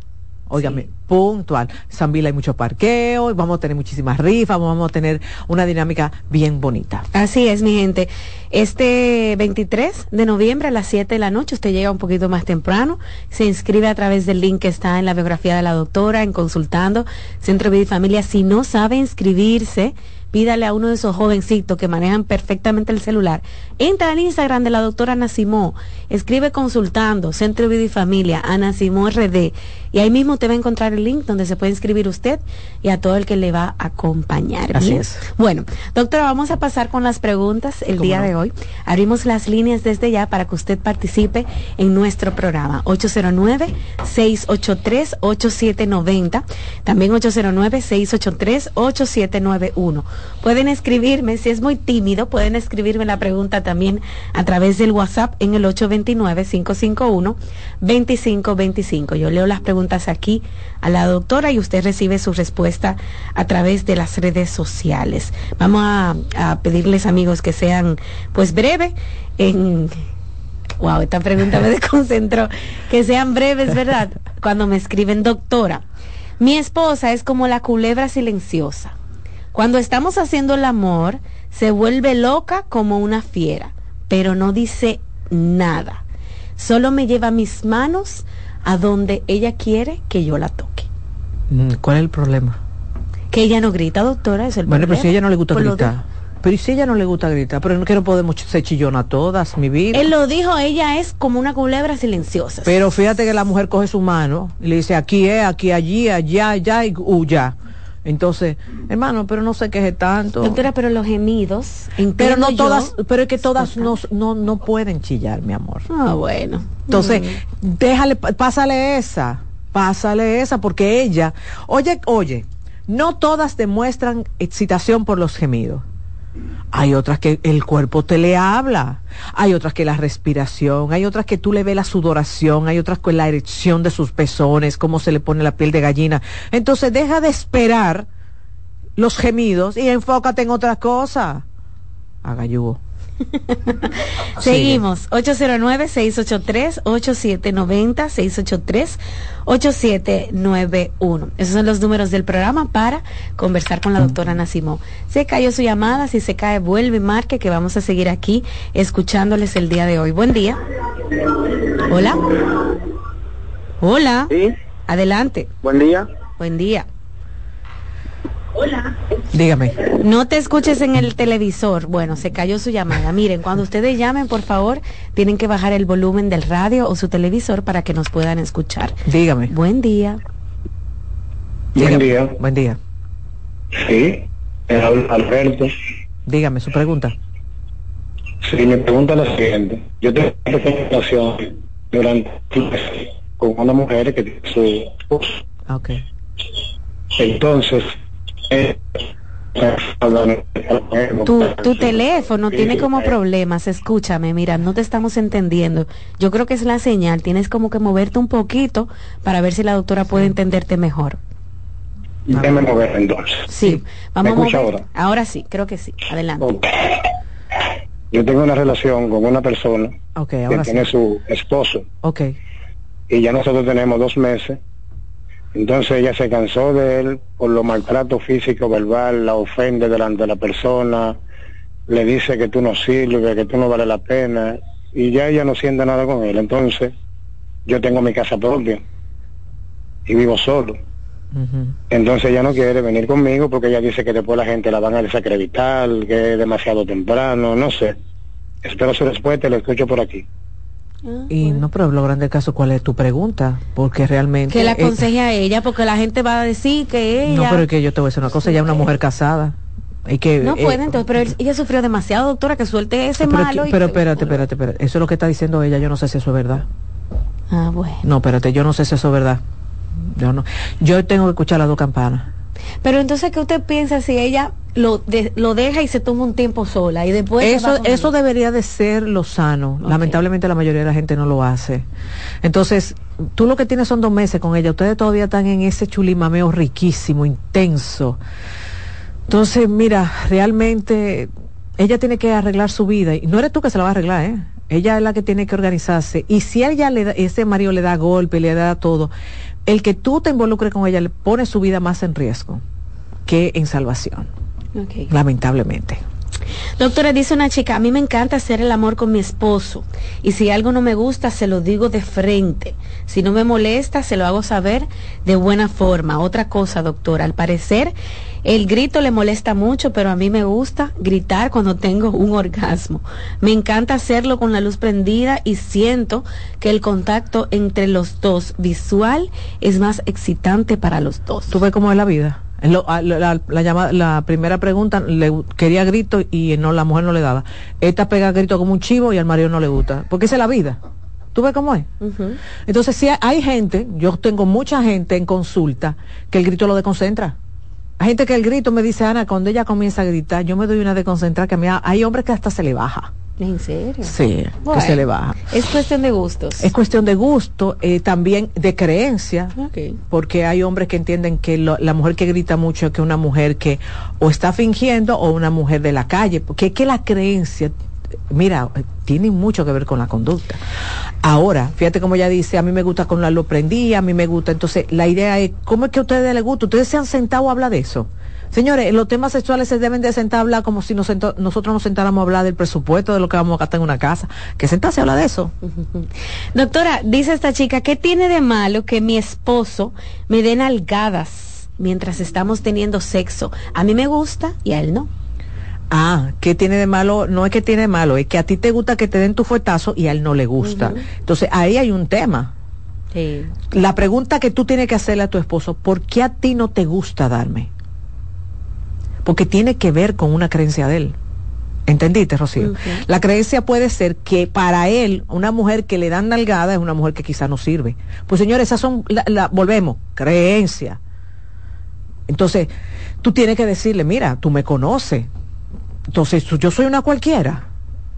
Óigame, puntual. San Vila hay mucho parqueo, vamos a tener muchísimas rifas, vamos a tener una dinámica bien bonita. Así es, mi gente. Este 23 de noviembre a las 7 de la noche, usted llega un poquito más temprano, se inscribe a través del link que está en la biografía de la doctora, en Consultando, Centro Vida y Familia. Si no sabe inscribirse, pídale a uno de esos jovencitos que manejan perfectamente el celular, entra al Instagram de la doctora Ana Simó, escribe consultando, Centro Vida y Familia, Ana Simó RD, y ahí mismo te va a encontrar el link donde se puede inscribir usted y a todo el que le va a acompañar. Así ¿bien? es. Bueno, doctora, vamos a pasar con las preguntas el día de hoy. Abrimos las líneas desde ya para que usted participe en nuestro programa. 809-683-8790. También 809-683-8791. Pueden escribirme, si es muy tímido, pueden escribirme la pregunta también a través del WhatsApp en el 829-551-2525. Yo leo las preguntas aquí a la doctora y usted recibe su respuesta a través de las redes sociales. Vamos a, a pedirles amigos que sean pues breves en Wow, esta pregunta me desconcentró. Que sean breves, ¿verdad? Cuando me escriben, doctora, mi esposa es como la culebra silenciosa. Cuando estamos haciendo el amor, se vuelve loca como una fiera, pero no dice nada. Solo me lleva mis manos a donde ella quiere que yo la toque. Mm, ¿Cuál es el problema? Que ella no grita, doctora, es el Bueno, pero problema. si a ella no le gusta Por gritar. Pero ¿y si ella no le gusta gritar? Pero no que no podemos ser chillona todas, mi vida. Él lo dijo, ella es como una culebra silenciosa. Pero fíjate que la mujer coge su mano y le dice aquí es, aquí, allí, allá, allá y huya. Entonces, hermano, pero no se queje tanto. Doctora, pero los gemidos, pero no yo- todas, pero es que todas no, no, no pueden chillar, mi amor. Ah, bueno. Entonces, Mm. déjale, pásale esa, pásale esa, porque ella, oye, oye, no todas demuestran excitación por los gemidos. Hay otras que el cuerpo te le habla, hay otras que la respiración, hay otras que tú le ves la sudoración, hay otras con la erección de sus pezones, cómo se le pone la piel de gallina. Entonces deja de esperar los gemidos y enfócate en otra cosa. Haga yugo. Seguimos. 809-683-8790, 683-8791. Esos son los números del programa para conversar con la doctora Nacimó. Se cayó su llamada, si se cae, vuelve marque que vamos a seguir aquí escuchándoles el día de hoy. Buen día. Hola. Hola. Sí, Adelante. buen día. Buen día. Dígame. No te escuches en el televisor. Bueno, se cayó su llamada. Miren, cuando ustedes llamen, por favor, tienen que bajar el volumen del radio o su televisor para que nos puedan escuchar. Dígame. Buen día. Buen día. Buen día. Sí, habla Alberto. Dígame su pregunta. Sí, me pregunta la siguiente. Yo tengo una relación durante con una mujer que tiene su esposo. Ah, Ok. Entonces, Tu, tu teléfono tiene como problemas. Escúchame, mira, no te estamos entendiendo. Yo creo que es la señal. Tienes como que moverte un poquito para ver si la doctora puede entenderte mejor. Déjame mover entonces. Sí, vamos ¿Me escucha a mover. ahora? Ahora sí, creo que sí. Adelante. Yo tengo una relación con una persona que sí. tiene su esposo Ok. y ya nosotros tenemos dos meses. Entonces ella se cansó de él por los maltratos físico, verbal, la ofende delante de la persona, le dice que tú no sirves, que tú no vale la pena y ya ella no siente nada con él. Entonces yo tengo mi casa propia y vivo solo. Entonces ella no quiere venir conmigo porque ella dice que después la gente la van a desacreditar, que es demasiado temprano, no sé. Espero su respuesta y la escucho por aquí. Y no, pero lo grande del caso, ¿cuál es tu pregunta? Porque realmente... Que la eh, aconseje a ella, porque la gente va a decir que ella... no, pero es que yo te voy a decir una cosa, ella es una mujer casada. Hay que, No eh, puede, entonces, pero él- ella sufrió demasiado, doctora, que suelte ese pero, malo. y- pero espérate, espérate, espérate. Eso es lo que está diciendo ella, yo no sé si eso es verdad. Ah, bueno. No, espérate, yo no sé si eso es verdad. Yo no. Yo tengo que escuchar las dos campanas. Pero entonces, ¿qué usted piensa si ella lo, de- lo deja y se toma un tiempo sola y después... Eso, él? eso debería de ser lo sano. Lamentablemente la mayoría de la gente no lo hace. Entonces, tú lo que tienes son dos meses con ella. Ustedes todavía están en ese chulimameo riquísimo, intenso. Entonces, mira, realmente ella tiene que arreglar su vida. Y no eres tú que se la va a arreglar, ¿eh? Ella es la que tiene que organizarse. Y si ella le da, ese marido le da golpe, le da todo, el que tú te involucres con ella le pone su vida más en riesgo que en salvación. Lamentablemente. Doctora, dice una chica, a mí me encanta hacer el amor con mi esposo y si algo no me gusta se lo digo de frente. Si no me molesta se lo hago saber de buena forma. Otra cosa, doctora, al parecer El grito le molesta mucho, pero a mí me gusta gritar cuando tengo un orgasmo. Me encanta hacerlo con la luz prendida y siento que el contacto entre los dos visual es más excitante para los dos. ¿Tú ves cómo es la vida? la, la, la, primera pregunta le quería grito y no la mujer no le daba. Esta pega grito como un chivo y al marido no le gusta. Porque esa es la vida. ¿Tú ves cómo es? Entonces, si hay gente, yo tengo mucha gente en consulta que el grito lo desconcentra. Hay gente que el grito me dice, Ana, cuando ella comienza a gritar, yo me doy una de concentrar que a mí hay hombres que hasta se le baja. ¿En serio? Sí, que se le baja. Es cuestión de gustos. Es cuestión de gusto, eh, también de creencia, porque hay hombres que entienden que la mujer que grita mucho es que una mujer que o está fingiendo o una mujer de la calle, porque es que la creencia, mira, tiene mucho que ver con la conducta. Ahora, fíjate como ella dice, a mí me gusta con la luz prendida, a mí me gusta, entonces la idea es, ¿cómo es que a ustedes les gusta? ¿Ustedes se han sentado a hablar de eso? Señores, los temas sexuales se deben de sentar a hablar como si nosotros nos sentáramos a hablar del presupuesto de lo que vamos a gastar en una casa. Que sentarse a hablar de eso. Doctora, dice esta chica, ¿qué tiene de malo que mi esposo me den algadas mientras estamos teniendo sexo? A mí me gusta y a él no. Ah, ¿qué tiene de malo? No es que tiene de malo, es que a ti te gusta que te den tu fuetazo y a él no le gusta. Entonces ahí hay un tema. Sí. La pregunta que tú tienes que hacerle a tu esposo, ¿por qué a ti no te gusta darme? porque tiene que ver con una creencia de él. ¿Entendiste, Rocío? La creencia puede ser que para él, una mujer que le dan nalgada es una mujer que quizá no sirve. Pues señores, esas son, la, volvemos, creencia. Entonces, tú tienes que decirle, mira, tú me conoces. Entonces, yo soy una cualquiera.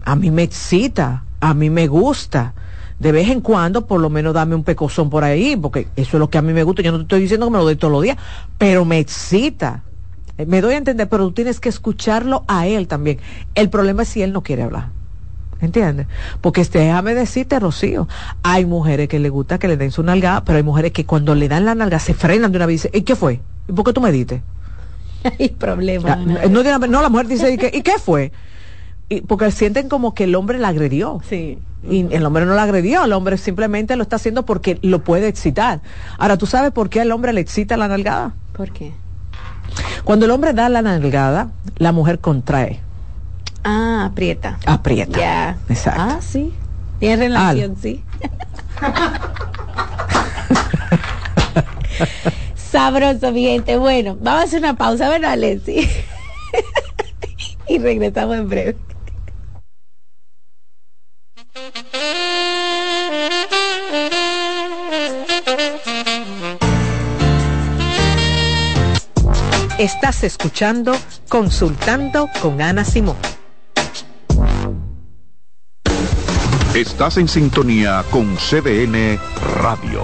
A mí me excita, a mí me gusta. De vez en cuando, por lo menos dame un pecozón por ahí, porque eso es lo que a mí me gusta. Yo no te estoy diciendo que me lo doy todos los días, pero me excita. Eh, me doy a entender, pero tú tienes que escucharlo a él también. El problema es si él no quiere hablar. ¿Entiendes? Porque este, déjame decirte, Rocío, hay mujeres que le gusta que le den su nalga, pero hay mujeres que cuando le dan la nalga se frenan de una vez y dicen, ¿y qué fue? ¿Y por qué tú me diste? Hay problema. No, no, la mujer dice, ¿y qué, ¿y qué fue? Y porque sienten como que el hombre la agredió. Sí. Y el hombre no la agredió, el hombre simplemente lo está haciendo porque lo puede excitar. Ahora, ¿tú sabes por qué el hombre le excita la nalgada? ¿Por qué? Cuando el hombre da la nalgada, la mujer contrae. Ah, aprieta. Aprieta. Ya. Exacto. Ah, sí. Tiene relación, sí. Sabroso, mi gente. Bueno, vamos a hacer una pausa, ¿verdad, Leslie? y regresamos en breve. Estás escuchando Consultando con Ana Simón. Estás en sintonía con CDN Radio.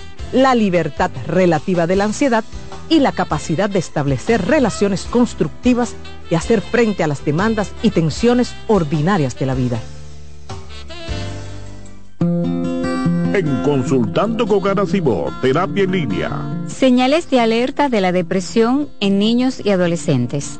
la libertad relativa de la ansiedad y la capacidad de establecer relaciones constructivas y hacer frente a las demandas y tensiones ordinarias de la vida. En Consultando con Ana Terapia en Línea. Señales de alerta de la depresión en niños y adolescentes.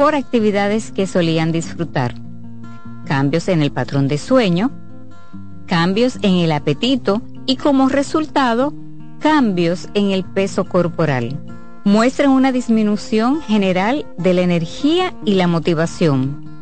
por actividades que solían disfrutar. Cambios en el patrón de sueño, cambios en el apetito y como resultado, cambios en el peso corporal. Muestran una disminución general de la energía y la motivación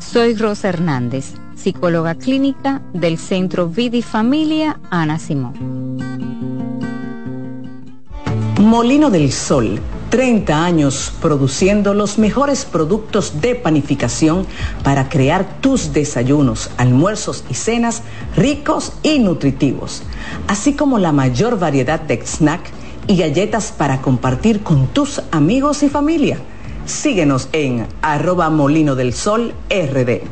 Soy Rosa Hernández, psicóloga clínica del Centro Vida y Familia Ana Simón. Molino del Sol 30 años produciendo los mejores productos de panificación para crear tus desayunos, almuerzos y cenas ricos y nutritivos, así como la mayor variedad de snack y galletas para compartir con tus amigos y familia. Síguenos en arroba molino del sol rd.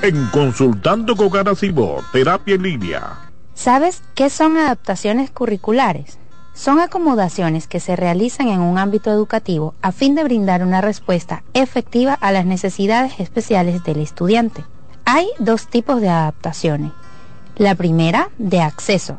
En Consultando con Garacimo, Terapia en Línea ¿Sabes qué son adaptaciones curriculares? Son acomodaciones que se realizan en un ámbito educativo a fin de brindar una respuesta efectiva a las necesidades especiales del estudiante. Hay dos tipos de adaptaciones. La primera, de acceso,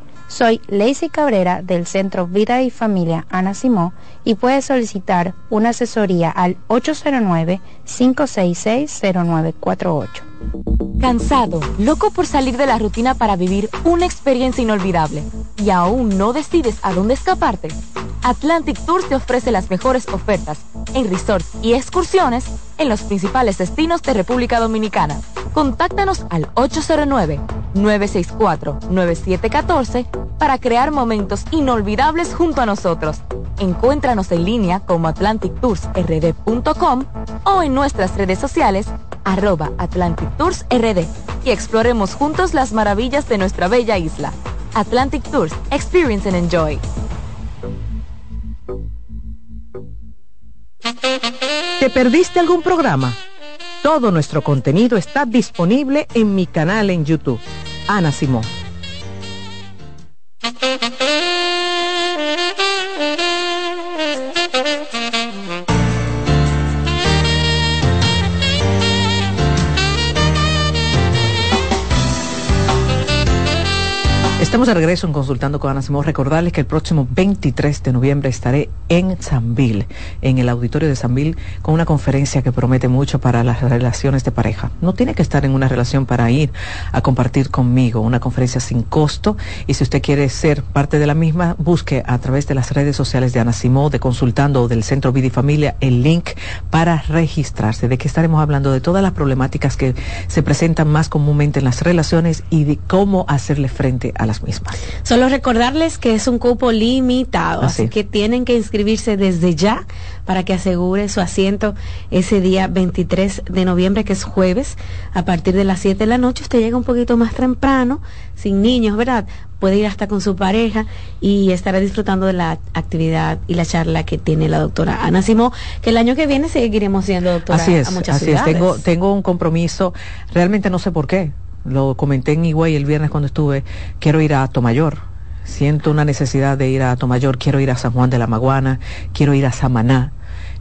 Soy Lacey Cabrera del Centro Vida y Familia Ana Simó y puedes solicitar una asesoría al 809-566-0948. Cansado, loco por salir de la rutina para vivir una experiencia inolvidable y aún no decides a dónde escaparte. Atlantic Tours te ofrece las mejores ofertas en resorts y excursiones en los principales destinos de República Dominicana. Contáctanos al 809-964-9714 para crear momentos inolvidables junto a nosotros. Encuéntranos en línea como atlantictoursrd.com o en nuestras redes sociales arroba Atlantic y exploremos juntos las maravillas de nuestra bella isla. Atlantic Tours, Experience and Enjoy. ¿Te perdiste algún programa? Todo nuestro contenido está disponible en mi canal en YouTube. Ana Simón. Estamos de regreso en Consultando con Ana Simón. Recordarles que el próximo 23 de noviembre estaré en Sanville, en el auditorio de Sanville, con una conferencia que promete mucho para las relaciones de pareja. No tiene que estar en una relación para ir a compartir conmigo, una conferencia sin costo. Y si usted quiere ser parte de la misma, busque a través de las redes sociales de Ana Simón, de Consultando o del Centro Vida Familia, el link para registrarse. De que estaremos hablando de todas las problemáticas que se presentan más comúnmente en las relaciones y de cómo hacerle frente a las mismas. Solo recordarles que es un cupo limitado, así, que tienen que inscribirse desde ya para que asegure su asiento ese día 23 de noviembre, que es jueves, a partir de las 7 de la noche. Usted llega un poquito más temprano, sin niños, ¿verdad? Puede ir hasta con su pareja y estará disfrutando de la actividad y la charla que tiene la doctora Ana Simó, que el año que viene seguiremos siendo doctora así es, a muchas así es. Tengo, tengo un compromiso, realmente no sé por qué, lo comenté en Higüey el viernes cuando estuve, quiero ir a Tomayor. Siento una necesidad de ir a Tomayor, quiero ir a San Juan de la Maguana, quiero ir a Samaná,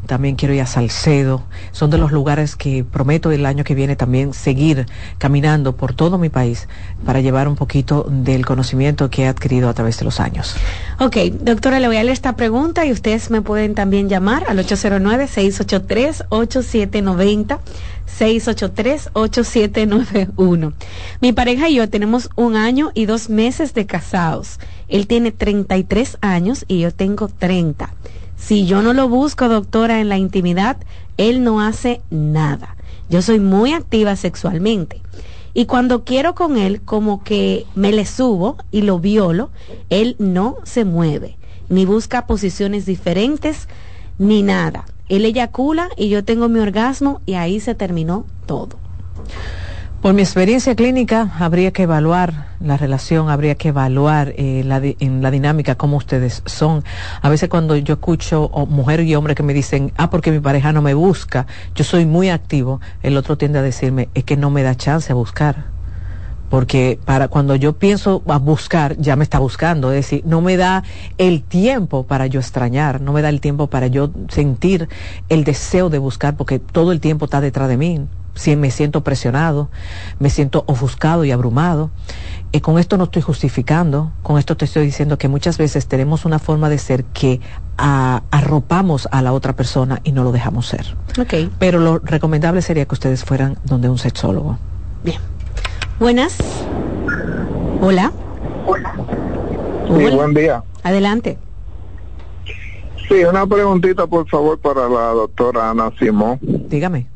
también quiero ir a Salcedo. Son de los lugares que prometo el año que viene también seguir caminando por todo mi país para llevar un poquito del conocimiento que he adquirido a través de los años. Ok, doctora, le voy a leer esta pregunta y ustedes me pueden también llamar al 809-683-8790. 683-8791. Mi pareja y yo tenemos un año y dos meses de casados. Él tiene 33 años y yo tengo 30. Si yo no lo busco, doctora, en la intimidad, él no hace nada. Yo soy muy activa sexualmente Y cuando quiero con él, como que me le subo y lo violo, él no se mueve, ni busca posiciones diferentes, ni nada. Él eyacula y yo tengo mi orgasmo y ahí se terminó todo. Por mi experiencia clínica, habría que evaluar la relación, habría que evaluar eh, la en la dinámica cómo ustedes son. A veces cuando yo escucho o mujer y hombre que me dicen, ah, porque mi pareja no me busca, yo soy muy activo, el otro tiende a decirme, es que no me da chance a buscar. Porque para cuando yo pienso a buscar, ya me está buscando, es decir, no me da el tiempo para yo extrañar, no me da el tiempo para yo sentir el deseo de buscar, porque todo el tiempo está detrás de mí si me siento presionado, me siento ofuscado y abrumado. Y con esto no estoy justificando, con esto te estoy diciendo que muchas veces tenemos una forma de ser que arropamos a la otra persona y no lo dejamos ser. Okay. Pero lo recomendable sería que ustedes fueran donde un sexólogo. Bien. Buenas. Hola. Hola. Sí, buen día. Adelante. Sí, una preguntita por favor para la doctora Ana Simón. Dígame.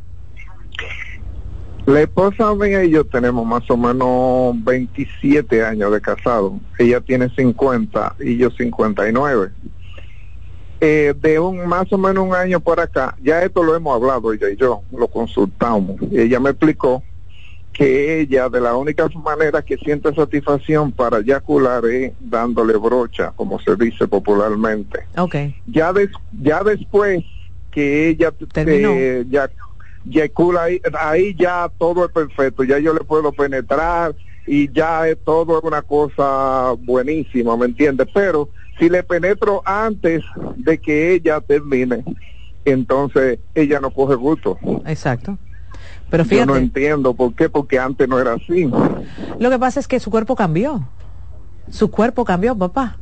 La esposa mía y yo tenemos más o menos 27 años de casado. Ella tiene 50 y yo 59. Eh, de un más o menos un año por acá, ya esto lo hemos hablado ella y yo, lo consultamos. Y ella me explicó que ella de la única manera que siente satisfacción para eyacular es dándole brocha, como se dice popularmente. Okay. Ya, ya después que ella eh, ya ahí, ahí ya todo es perfecto, ya yo le puedo penetrar y ya es todo una cosa buenísima, ¿me entiendes? Pero si le penetro antes de que ella termine, entonces ella no coge gusto. Exacto. Pero fíjate. Yo no entiendo por qué, porque antes no era así. Lo que pasa es que su cuerpo cambió. Su cuerpo cambió, papá.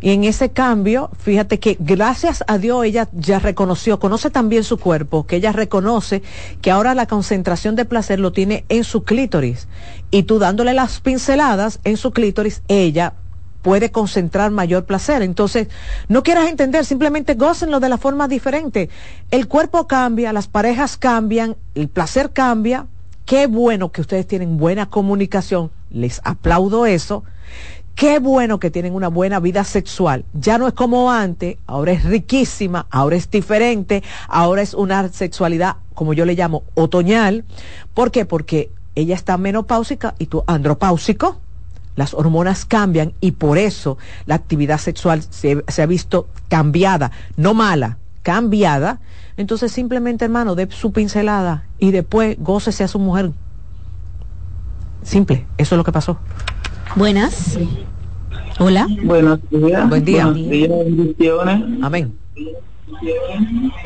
Y en ese cambio, fíjate que gracias a Dios ella ya reconoció, conoce también su cuerpo, que ella reconoce que ahora la concentración de placer lo tiene en su clítoris. Y tú dándole las pinceladas en su clítoris, ella puede concentrar mayor placer. Entonces, no quieras entender, simplemente gócenlo de la forma diferente. El cuerpo cambia, las parejas cambian, el placer cambia. Qué bueno que ustedes tienen buena comunicación. Les aplaudo eso. Qué bueno que tienen una buena vida sexual. Ya no es como antes, ahora es riquísima, ahora es diferente, ahora es una sexualidad, como yo le llamo, otoñal. ¿Por qué? Porque ella está menopáusica y tú andropáusico. Las hormonas cambian y por eso la actividad sexual se, se ha visto cambiada, no mala, cambiada. Entonces simplemente, hermano, de su pincelada y después gócese a su mujer. Simple, eso es lo que pasó. Buenas. Hola. Buenos días. Buen día. Buenos días, bendiciones. Amén.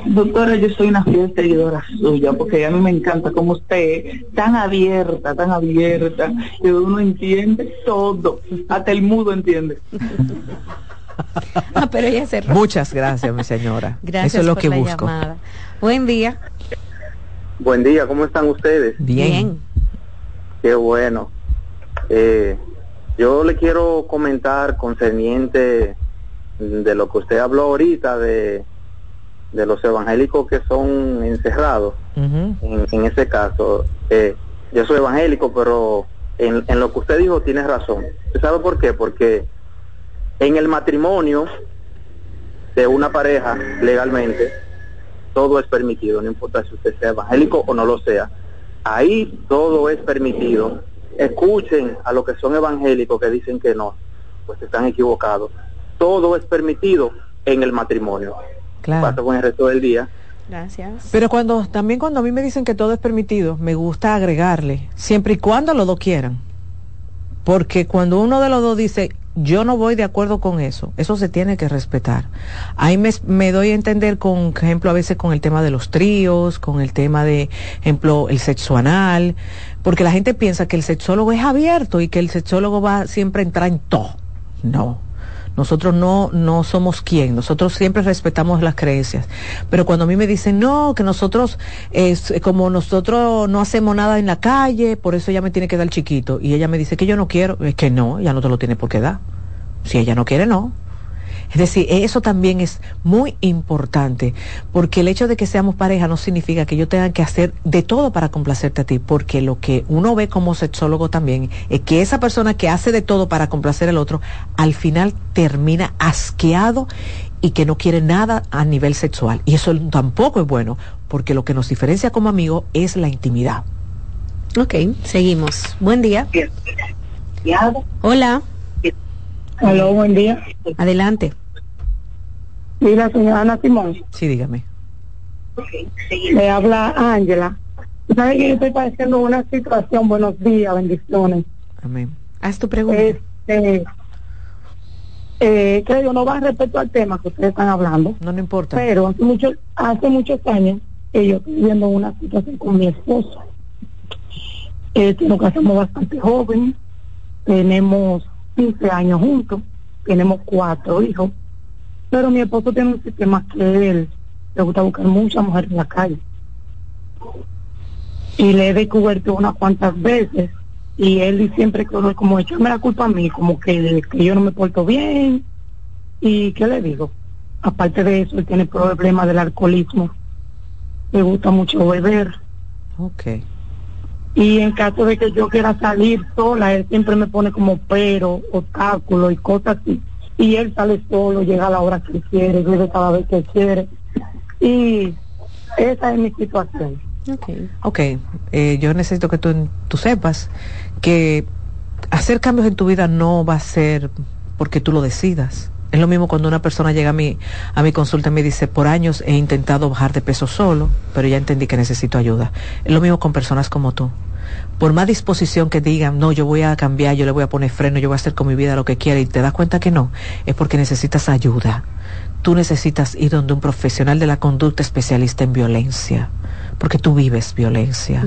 Doctora, yo soy una fiel seguidora suya porque a mí me encanta como usted, tan abierta, tan abierta, que uno entiende todo, hasta el mudo entiende. ah, pero ella cerró. Muchas gracias, mi señora. Gracias Eso es lo por que la busco. llamada. Buen día. Buen día, ¿cómo están ustedes? Bien. Qué bueno. Eh, yo le quiero comentar concerniente de lo que usted habló ahorita de, de los evangélicos que son encerrados. En, en ese caso, eh, yo soy evangélico, pero en, en lo que usted dijo tiene razón. ¿Usted sabe por qué? Porque en el matrimonio de una pareja legalmente, todo es permitido, no importa si usted sea evangélico o no lo sea. Ahí todo es permitido. Escuchen a los que son evangélicos que dicen que no, pues están equivocados. Todo es permitido en el matrimonio. Claro. Pasa con el resto del día. Gracias. Pero cuando también cuando a mí me dicen que todo es permitido, me gusta agregarle, siempre y cuando los dos quieran. Porque cuando uno de los dos dice, yo no voy de acuerdo con eso, eso se tiene que respetar. Ahí me, me doy a entender, con ejemplo, a veces con el tema de los tríos, con el tema de, ejemplo, el sexo anal, porque la gente piensa que el sexólogo es abierto y que el sexólogo va siempre a entrar en todo. No. Nosotros no, no somos quien, nosotros siempre respetamos las creencias. Pero cuando a mí me dicen, no, que nosotros, es, como nosotros no hacemos nada en la calle, por eso ella me tiene que dar chiquito. Y ella me dice que yo no quiero, es que no, ella no te lo tiene por qué dar. Si ella no quiere, no. Es decir, eso también es muy importante, porque el hecho de que seamos pareja no significa que yo tenga que hacer de todo para complacerte a ti, porque lo que uno ve como sexólogo también es que esa persona que hace de todo para complacer al otro, al final termina asqueado y que no quiere nada a nivel sexual. Y eso tampoco es bueno, porque lo que nos diferencia como amigos es la intimidad. Ok, seguimos. Buen día. Hola. Hola, buen día. Adelante. Mira, señora Ana Simón. Sí, dígame. Le habla Ángela. ¿Sabe que yo estoy padeciendo una situación? Buenos días, bendiciones. Amén. Haz tu pregunta. Este, eh, creo no va respecto al tema que ustedes están hablando. No, no importa. Pero hace, mucho, hace muchos años que yo estoy viviendo una situación con mi esposo. Este, nos casamos bastante joven, tenemos 15 años juntos, tenemos cuatro hijos, pero mi esposo tiene un sistema que él le gusta buscar muchas mujeres en la calle. Y le he descubierto unas cuantas veces y él siempre como echarme la culpa a mí, como que, que yo no me porto bien. ¿Y qué le digo? Aparte de eso, él tiene problemas del alcoholismo. Le gusta mucho beber. Ok y en caso de que yo quiera salir sola, él siempre me pone como pero, obstáculo y cosas así. Y él sale solo, llega a la hora que quiere, vive cada vez que quiere. Y esa es mi situación. Ok, okay. Eh, yo necesito que tú, tú sepas que hacer cambios en tu vida no va a ser porque tú lo decidas. Es lo mismo cuando una persona llega a mi, a mi consulta y me dice, por años he intentado bajar de peso solo, pero ya entendí que necesito ayuda. Es lo mismo con personas como tú. Por más disposición que digan, no, yo voy a cambiar, yo le voy a poner freno, yo voy a hacer con mi vida lo que quiera y te das cuenta que no, es porque necesitas ayuda. Tú necesitas ir donde un profesional de la conducta especialista en violencia porque tú vives violencia.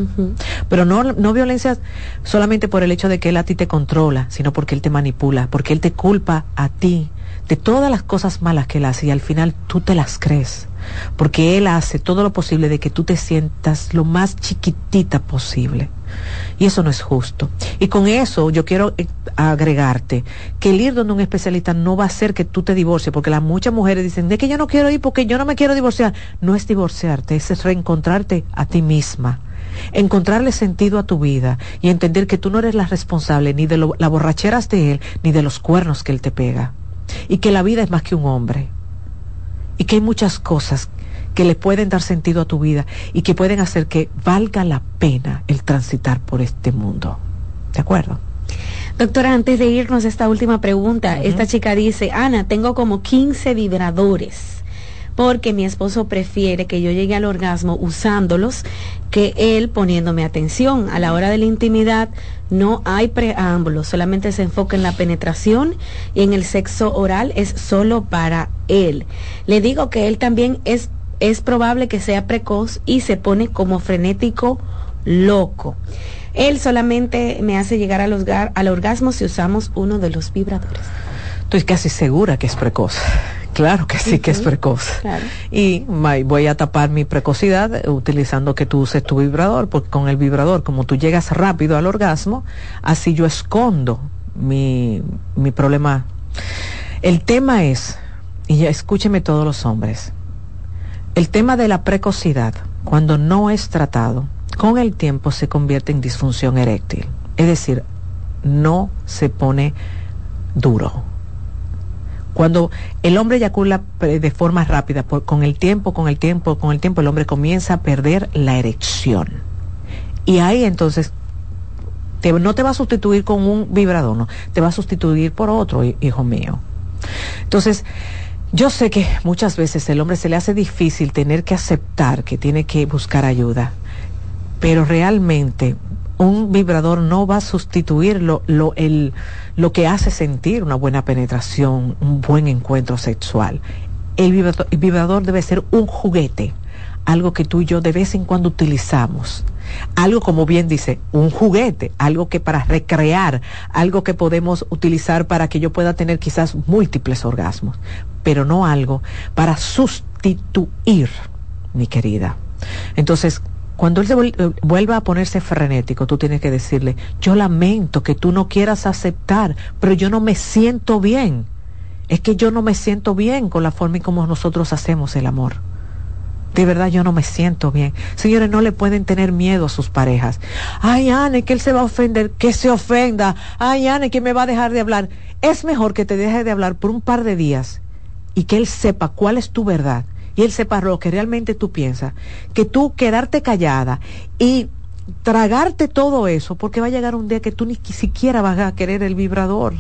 Pero no, no violencia solamente por el hecho de que él a ti te controla, sino porque él te manipula, porque él te culpa a ti de todas las cosas malas que él hace y al final tú te las crees, porque él hace todo lo posible de que tú te sientas lo más chiquitita posible. Y eso no es justo. Y con eso yo quiero eh, agregarte que el ir donde un especialista no va a hacer que tú te divorcies, porque las muchas mujeres dicen, de que yo no quiero ir porque yo no me quiero divorciar. No es divorciarte, es reencontrarte a ti misma encontrarle sentido a tu vida y entender que tú no eres la responsable ni de las borracheras de él, ni de los cuernos que él te pega y que la vida es más que un hombre y que hay muchas cosas que le pueden dar sentido a tu vida y que pueden hacer que valga la pena el transitar por este mundo. ¿De acuerdo? Doctora, antes de irnos esta última pregunta, esta chica dice, Ana, tengo como 15 vibradores porque mi esposo prefiere que yo llegue al orgasmo usándolos que él poniéndome atención. A la hora de la intimidad no hay preámbulos, solamente se enfoca en la penetración y en el sexo oral es solo para él. Le digo que él también es, es probable que sea precoz y se pone como frenético loco. Él solamente me hace llegar al orgasmo si usamos uno de los vibradores. Estoy casi segura que es precoz. Claro que sí, que es precoz. Y voy a tapar mi precocidad utilizando que tú uses tu vibrador, porque con el vibrador, como tú llegas rápido al orgasmo, así yo escondo mi, mi problema. El tema es, y ya escúcheme todos los hombres, el tema de la precocidad, cuando no es tratado, con el tiempo se convierte en disfunción eréctil. Es decir, no se pone duro cuando el hombre eyacula de forma rápida, con el tiempo, con el tiempo, con el tiempo, el hombre comienza a perder la erección. Y ahí entonces no te va a sustituir con un vibrador, no, te va a sustituir por otro, hijo mío. Entonces, yo sé que muchas veces el hombre se le hace difícil tener que aceptar que tiene que buscar ayuda, pero realmente un vibrador no va a sustituir lo, lo, el, lo que hace sentir una buena penetración, un buen encuentro sexual. El vibrador, vibrador debe ser un juguete, algo que tú y yo de vez en cuando utilizamos. Algo como bien dice, un juguete, algo que para recrear, algo que podemos utilizar para que yo pueda tener quizás múltiples orgasmos, pero no algo para sustituir, mi querida. Entonces, cuando él se eh, vuelva a ponerse frenético, tú tienes que decirle, yo lamento que tú no quieras aceptar, pero yo no me siento bien. es que yo no me siento bien con la forma en como nosotros hacemos el amor. De verdad yo no me siento bien. Señores, no le pueden tener miedo a sus parejas. Ay, Anne, que él se va a ofender, que se ofenda. Ay, Anne, que me va a dejar de hablar. Es mejor que te deje de hablar por un par de días y que él sepa cuál es tu verdad y él sepa lo que realmente tú piensas, que tú quedarte callada y tragarte todo eso, porque va a llegar un día que tú ni siquiera vas a querer el vibrador.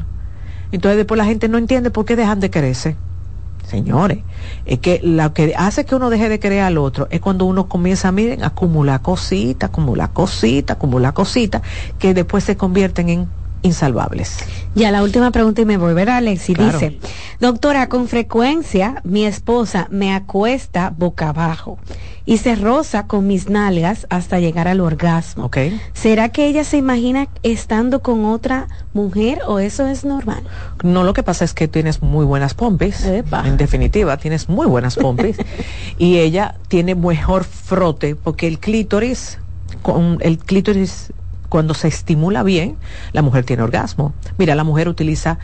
Entonces después la gente no entiende por qué dejan de quererse. Señores, es que lo que hace que uno deje de querer al otro es cuando uno comienza, miren, a acumular cositas, acumular cositas, acumular cositas, que después se convierten en insalvables. Ya la última pregunta y me voy a ver a Alex y dice, doctora, con frecuencia mi esposa me acuesta boca abajo y se roza con mis nalgas hasta llegar al orgasmo. ¿Será que ella se imagina estando con otra mujer o eso es normal? No, lo que pasa es que tienes muy buenas pompis. En definitiva, tienes muy buenas pompis. y ella tiene mejor frote porque el clítoris, con el clítoris cuando se estimula bien, la mujer tiene orgasmo. Mira, la mujer utiliza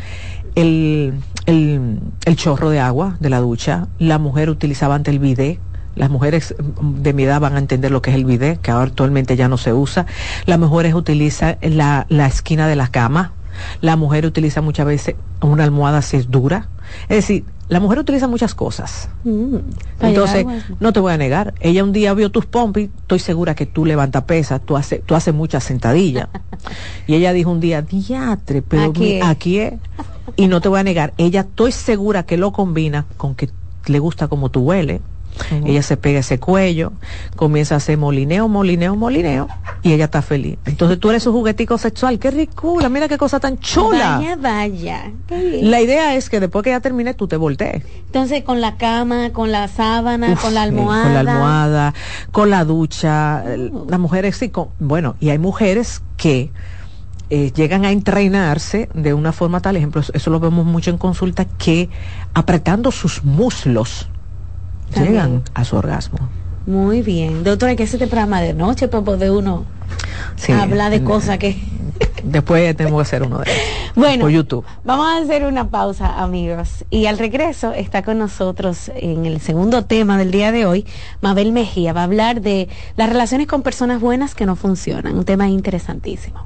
el, el, el chorro de agua de la ducha, la mujer utilizaba ante el bidet las mujeres de mi edad van a entender lo que es el bidet, que ahora actualmente ya no se usa. Las mujeres utilizan la, la esquina de la cama. La mujer utiliza muchas veces una almohada si es dura. Es decir, la mujer utiliza muchas cosas. Mm, Entonces, no te voy a negar, ella un día vio tus pompis, estoy segura que tú levantas pesas, tú haces tú haces muchas sentadillas. y ella dijo un día, diatre, pero aquí, aquí es. Y no te voy a negar, ella estoy segura que lo combina con que le gusta como tú hueles ella se pega ese cuello, comienza a hacer molineo, molineo, molineo, y ella está feliz. Entonces tú eres su juguetico sexual. ¡Qué ricura! Mira qué cosa tan chula. Vaya, vaya. La idea es que después que ya termine, tú te voltees. Entonces, con la cama, con la sábana, con la almohada. con la almohada, con la ducha. Las mujeres sí, bueno, y hay mujeres que... Eh, llegan a entrenarse de una forma tal, ejemplo, eso lo vemos mucho en consulta, que apretando sus muslos, llegan a su orgasmo. Muy bien. Doctora, ¿qué es este programa de noche para poder uno hablar de cosas que... Después tenemos que hacer uno de Bueno, YouTube. vamos a hacer una pausa, amigos. Y al regreso está con nosotros en el segundo tema del día de hoy, Mabel Mejía. Va a hablar de las relaciones con personas buenas que no funcionan. Un tema interesantísimo.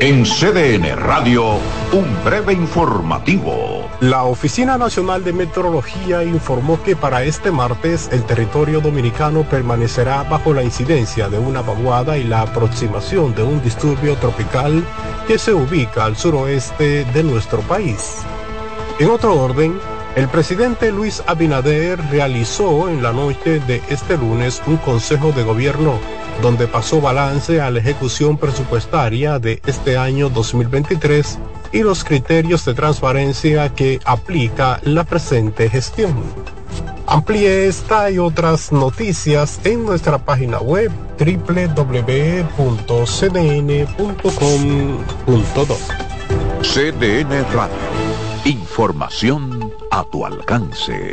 En CDN Radio, un breve informativo. La Oficina Nacional de Meteorología informó que para este martes el territorio dominicano permanecerá bajo la incidencia de una vaguada y la aproximación de un disturbio tropical que se ubica al suroeste de nuestro país. En otro orden, el presidente Luis Abinader realizó en la noche de este lunes un consejo de gobierno donde pasó balance a la ejecución presupuestaria de este año 2023 y los criterios de transparencia que aplica la presente gestión. Amplíe esta y otras noticias en nuestra página web www.cdn.com.do. CDN Radio. Información a tu alcance.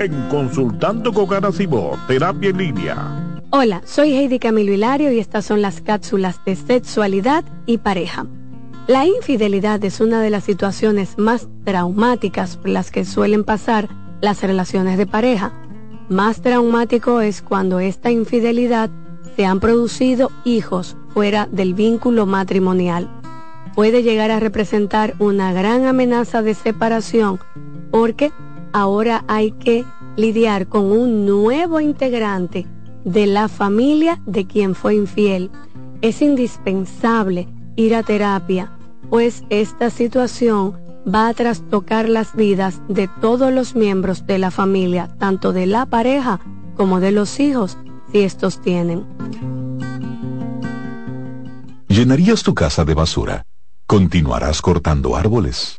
En Consultando con Garacimo, Terapia en Línea. Hola, soy Heidi Camilo Hilario y estas son las cápsulas de sexualidad y pareja. La infidelidad es una de las situaciones más traumáticas por las que suelen pasar las relaciones de pareja. Más traumático es cuando esta infidelidad se han producido hijos fuera del vínculo matrimonial. Puede llegar a representar una gran amenaza de separación porque ahora hay que lidiar con un nuevo integrante de la familia de quien fue infiel. Es indispensable ir a terapia, pues esta situación va a trastocar las vidas de todos los miembros de la familia, tanto de la pareja como de los hijos, si estos tienen. ¿Llenarías tu casa de basura? ¿Continuarás cortando árboles?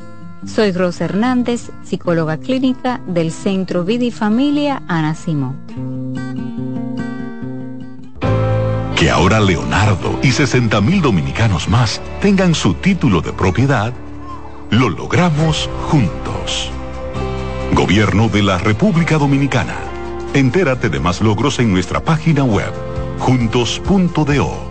Soy Rosa Hernández, psicóloga clínica del Centro Vida y Familia Ana Simón. Que ahora Leonardo y 60 mil dominicanos más tengan su título de propiedad, lo logramos juntos. Gobierno de la República Dominicana. Entérate de más logros en nuestra página web, juntos.do.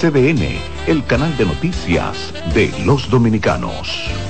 CDN, el canal de noticias de los dominicanos.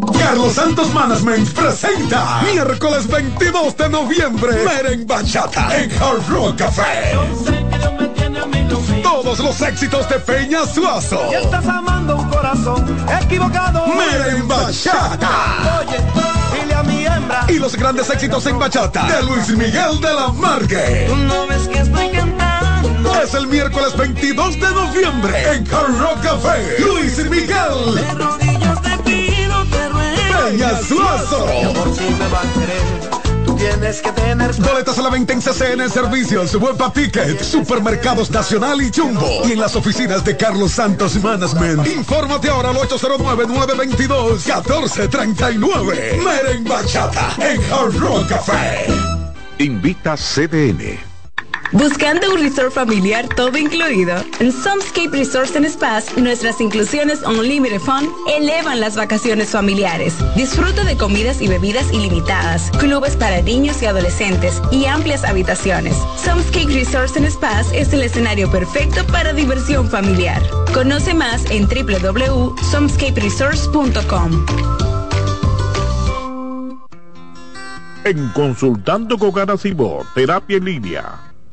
Carlos Santos Management presenta miércoles 22 de noviembre Meren Bachata en Hard Rock Café. Todos los éxitos de Peña Suazo. Y estás amando un corazón equivocado. Meren Bachata. Oye, dile a mi hembra. Y los grandes éxitos en bachata de Luis Miguel de la Margue. No ves que estoy cantando. Es el miércoles 22 de noviembre en Hard Rock Café. Luis Miguel. Que tener. Boletas a la venta en CCN Servicios, Webpa Ticket, Supermercados Nacional y Jumbo. Y en las oficinas de Carlos Santos Management. Infórmate ahora al 809-922-1439. Meren Bachata en Hard Café. Invita CDN. Buscando un resort familiar todo incluido. En Somescape Resorts and Spas, nuestras inclusiones Unlimited Fun elevan las vacaciones familiares. Disfruta de comidas y bebidas ilimitadas, clubes para niños y adolescentes y amplias habitaciones. Somescape Resorts and Spas es el escenario perfecto para diversión familiar. Conoce más en www.somescaperesorts.com. En Consultando con Garacimo, terapia en línea.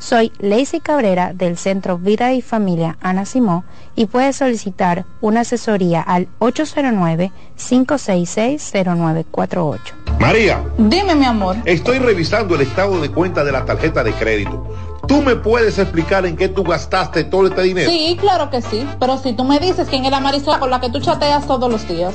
Soy Lacey Cabrera del Centro Vida y Familia Ana Simó y puedes solicitar una asesoría al 809-566-0948. María. Dime, mi amor. Estoy revisando el estado de cuenta de la tarjeta de crédito. ¿Tú me puedes explicar en qué tú gastaste todo este dinero? Sí, claro que sí. Pero si tú me dices quién es la Marisol con la que tú chateas todos los días.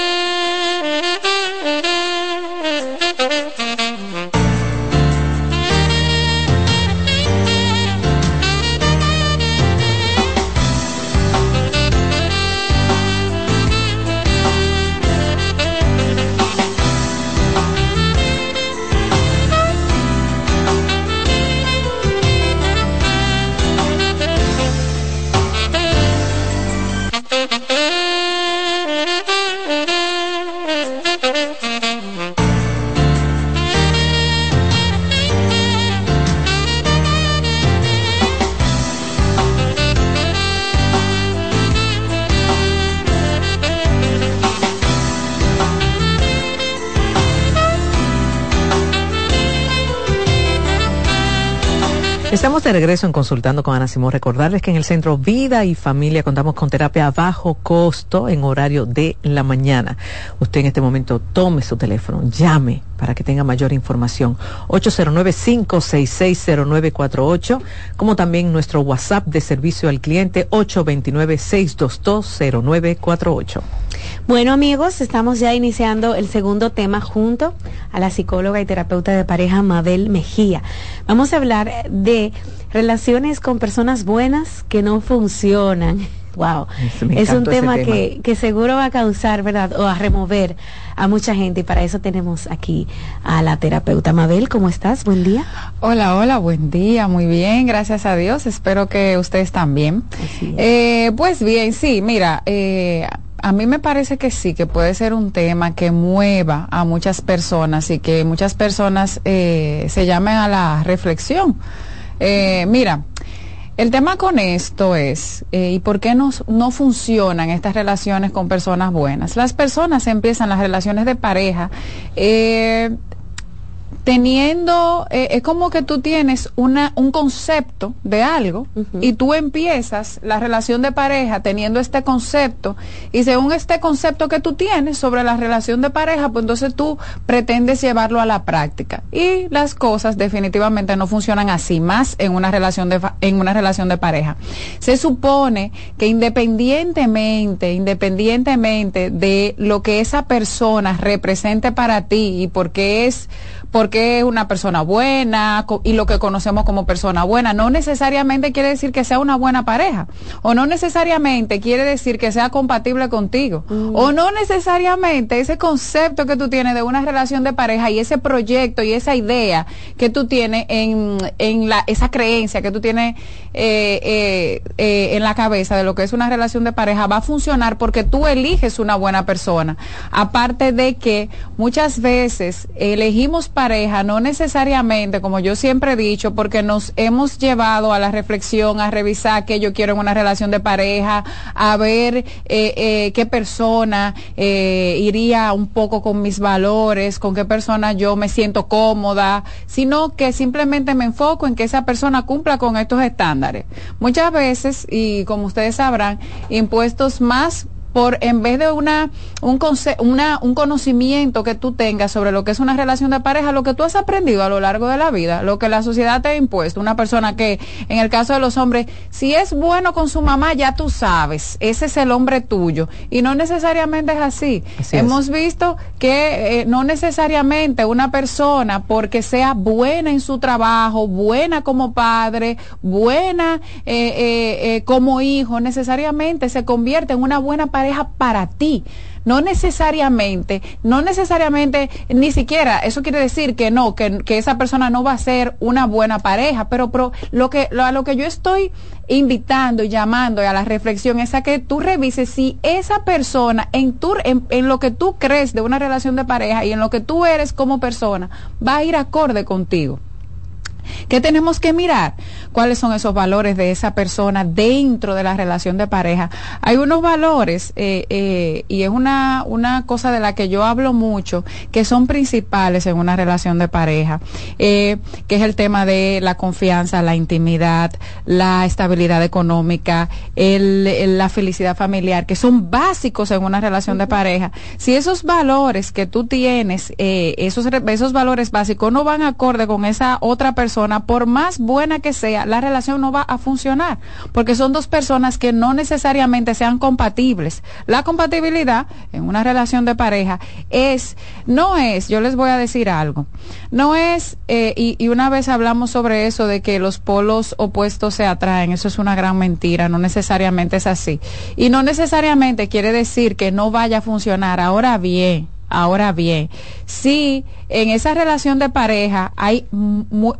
Estamos de regreso en Consultando con Ana Simón. Recordarles que en el Centro Vida y Familia contamos con terapia a bajo costo en horario de la mañana. Usted en este momento tome su teléfono, llame para que tenga mayor información. 809-5660948, como también nuestro WhatsApp de servicio al cliente 829-6220948. Bueno amigos, estamos ya iniciando el segundo tema junto a la psicóloga y terapeuta de pareja Mabel Mejía. Vamos a hablar de relaciones con personas buenas que no funcionan. Wow, es un tema, Que, que seguro va a causar, ¿verdad? O a remover a mucha gente y para eso tenemos aquí a la terapeuta Mabel. ¿Cómo estás? Buen día. Hola, hola, buen día, muy bien, gracias a Dios. Espero que ustedes también. Eh, pues bien, sí, mira, eh, a mí me parece que sí, que puede ser un tema que mueva a muchas personas y que muchas personas eh, se llamen a la reflexión. Eh, mira, el tema con esto es, eh, ¿y por qué no, no funcionan estas relaciones con personas buenas? Las personas empiezan las relaciones de pareja teniendo, eh, es como que tú tienes una, un concepto de algo y tú empiezas la relación de pareja teniendo este concepto y según este concepto que tú tienes sobre la relación de pareja, pues entonces tú pretendes llevarlo a la práctica y las cosas definitivamente no funcionan así, más en una relación de, en una relación de pareja. Se supone que independientemente, independientemente de lo que esa persona represente para ti y porque es porque es una persona buena y lo que conocemos como persona buena. No necesariamente quiere decir que sea una buena pareja o no necesariamente quiere decir que sea compatible contigo mm. o no necesariamente ese concepto que tú tienes de una relación de pareja y ese proyecto y esa idea que tú tienes en, en la, esa creencia que tú tienes eh, eh, eh, en la cabeza de lo que es una relación de pareja va a funcionar porque tú eliges una buena persona. Aparte de que muchas veces elegimos pareja, no necesariamente, como yo siempre he dicho, porque nos hemos llevado a la reflexión, a revisar qué yo quiero en una relación de pareja, a ver eh, eh, qué persona eh, iría un poco con mis valores, con qué persona yo me siento cómoda, sino que simplemente me enfoco en que esa persona cumpla con estos estándares. Muchas veces, y como ustedes sabrán, impuestos más por en vez de una un, una, un conocimiento que tú tengas sobre lo que es una relación de pareja, lo que tú has aprendido a lo largo de la vida, lo que la sociedad te ha impuesto, una persona que en el caso de los hombres, si es bueno con su mamá, ya tú sabes, ese es el hombre tuyo y no necesariamente es así. Hemos visto que eh, no necesariamente una persona porque sea buena en su trabajo, buena como padre, buena eh, eh, como hijo, necesariamente se convierte en una buena pareja pareja para ti. No necesariamente, no necesariamente, ni siquiera, eso quiere decir que no, que, esa persona no va a ser una buena pareja, pero, pero lo que, lo, a lo que yo estoy invitando y llamando a la reflexión es a que tú revises si esa persona en, tu, en, en, lo que tú crees de una relación de pareja y en lo que tú eres como persona va a ir acorde contigo. ¿Qué tenemos que mirar? ¿Cuáles son esos valores de esa persona dentro de la relación de pareja? Hay unos valores, eh, eh, y es una, una cosa de la que yo hablo mucho, que son principales en una relación de pareja, eh, que es el tema de la confianza, la intimidad, la estabilidad económica, el, la felicidad familiar, que son básicos en una relación de pareja. Si esos valores que tú tienes, esos, esos valores básicos no van acorde con esa otra persona, por más buena que sea, la relación no va a funcionar, porque son dos personas que no necesariamente sean compatibles. La compatibilidad en una relación de pareja es, no es, yo les voy a decir algo, no es, eh, y, y una vez hablamos sobre eso de que los polos opuestos se atraen, eso es una gran mentira, no necesariamente es así. Y no necesariamente quiere decir que no vaya a funcionar. Ahora bien, ahora bien, si en esa relación de pareja hay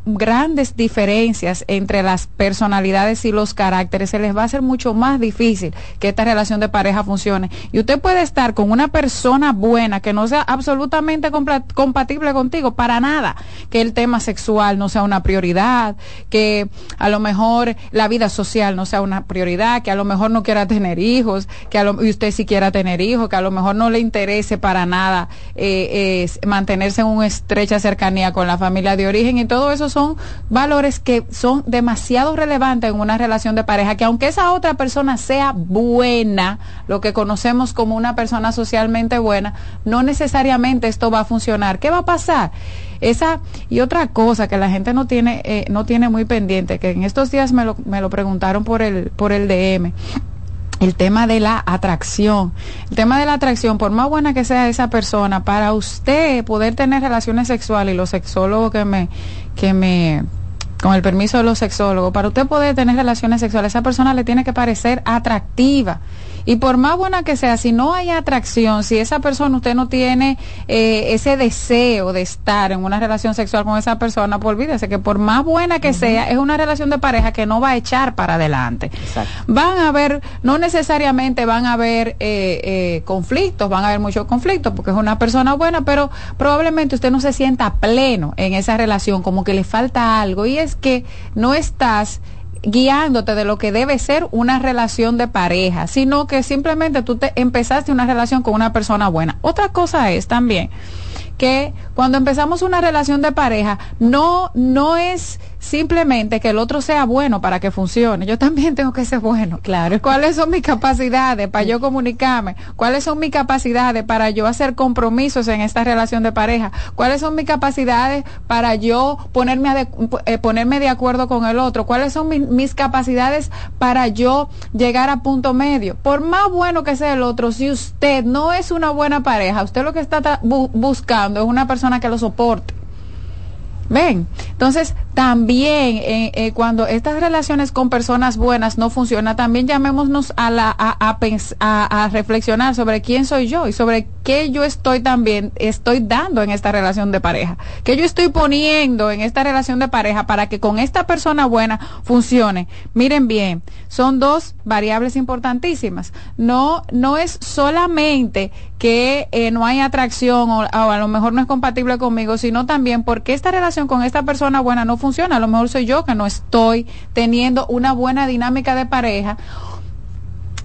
grandes diferencias entre las personalidades y los caracteres, se les va a hacer mucho más difícil que esta relación de pareja funcione. Y usted puede estar con una persona buena que no sea absolutamente compatible contigo, para nada, que el tema sexual no sea una prioridad, que a lo mejor la vida social no sea una prioridad, que a lo mejor no quiera tener hijos, que a lo, y usted sí quiera tener hijos, que a lo mejor no le interese para nada eh, mantenerse en un una estrecha cercanía con la familia de origen y todo eso son valores que son demasiado relevantes en una relación de pareja, que aunque esa otra persona sea buena, lo que conocemos como una persona socialmente buena, no necesariamente esto va a funcionar. ¿Qué va a pasar? Esa y otra cosa que la gente no tiene eh, no tiene muy pendiente, que en estos días me lo, me lo preguntaron por el por el DM el tema de la atracción. El tema de la atracción, por más buena que sea esa persona, para usted poder tener relaciones sexuales, y los sexólogos que me, que me, con el permiso de los sexólogos, para usted poder tener relaciones sexuales, esa persona le tiene que parecer atractiva. Y por más buena que sea, si no hay atracción, si esa persona usted no tiene eh, ese deseo de estar en una relación sexual con esa persona, pues olvídese que por más buena que sea, es una relación de pareja que no va a echar para adelante. Van a haber, no necesariamente van a haber eh, eh, conflictos, van a haber muchos conflictos porque es una persona buena, pero probablemente usted no se sienta pleno en esa relación, como que le falta algo. Y es que no estás guiándote de lo que debe ser una relación de pareja, sino que simplemente tú te empezaste una relación con una persona buena. Otra cosa es también que cuando empezamos una relación de pareja no no es simplemente que el otro sea bueno para que funcione. Yo también tengo que ser bueno. Claro. ¿Cuáles son mis capacidades para yo comunicarme? ¿Cuáles son mis capacidades para yo hacer compromisos en esta relación de pareja? ¿Cuáles son mis capacidades para yo ponerme, de, eh, ponerme de acuerdo con el otro? ¿Cuáles son mis capacidades para yo llegar a punto medio? Por más bueno que sea el otro, si usted no es una buena pareja, usted lo que está buscando es una persona que lo soporte. Ven, entonces también eh, eh, cuando estas relaciones con personas buenas no funcionan, también llamémonos a, la, a, a, a, reflexionar sobre quién soy yo y sobre qué yo estoy también, estoy dando en esta relación de pareja, qué yo estoy poniendo en esta relación de pareja para que con esta persona buena funcione. Miren bien, son dos variables importantísimas. No, no es solamente que eh, no hay atracción o, o a lo mejor no es compatible conmigo, sino también porque esta relación con esta persona buena no funciona. A lo mejor soy yo que no estoy teniendo una buena dinámica de pareja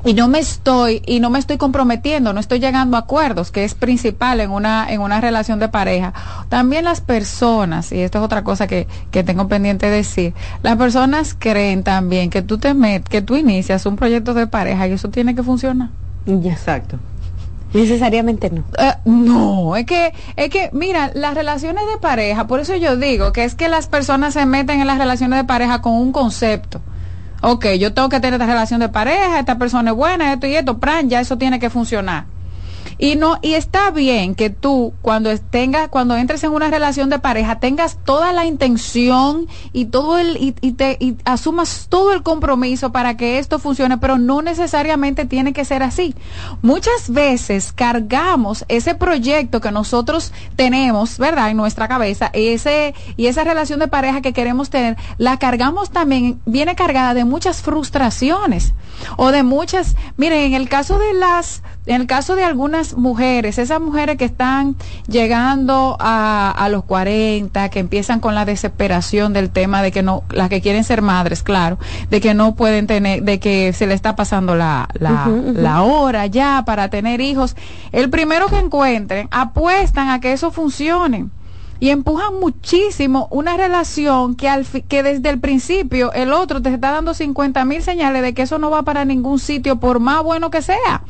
y no me estoy y no me estoy comprometiendo, no estoy llegando a acuerdos, que es principal en una en una relación de pareja. También las personas, y esto es otra cosa que, que tengo pendiente de decir, las personas creen también que tú te que tú inicias un proyecto de pareja y eso tiene que funcionar. Exacto. Necesariamente no. Uh, no, es que, es que, mira, las relaciones de pareja, por eso yo digo que es que las personas se meten en las relaciones de pareja con un concepto ok, yo tengo que tener esta relación de pareja, esta persona es buena, esto y esto, pran, ya eso tiene que funcionar. Y no, y está bien que tú cuando tengas, cuando entres en una relación de pareja, tengas toda la intención y todo el, y, y te, y asumas todo el compromiso para que esto funcione, pero no necesariamente tiene que ser así. Muchas veces cargamos ese proyecto que nosotros tenemos, ¿verdad? En nuestra cabeza, ese, y esa relación de pareja que queremos tener, la cargamos también, viene cargada de muchas frustraciones o de muchas, miren, en el caso de las, en el caso de algunas mujeres, esas mujeres que están llegando a, a los 40, que empiezan con la desesperación del tema de que no, las que quieren ser madres, claro, de que no pueden tener, de que se le está pasando la, la, uh -huh, uh -huh. la hora ya para tener hijos, el primero que encuentren, apuestan a que eso funcione y empujan muchísimo una relación que, al que desde el principio el otro te está dando 50 mil señales de que eso no va para ningún sitio por más bueno que sea.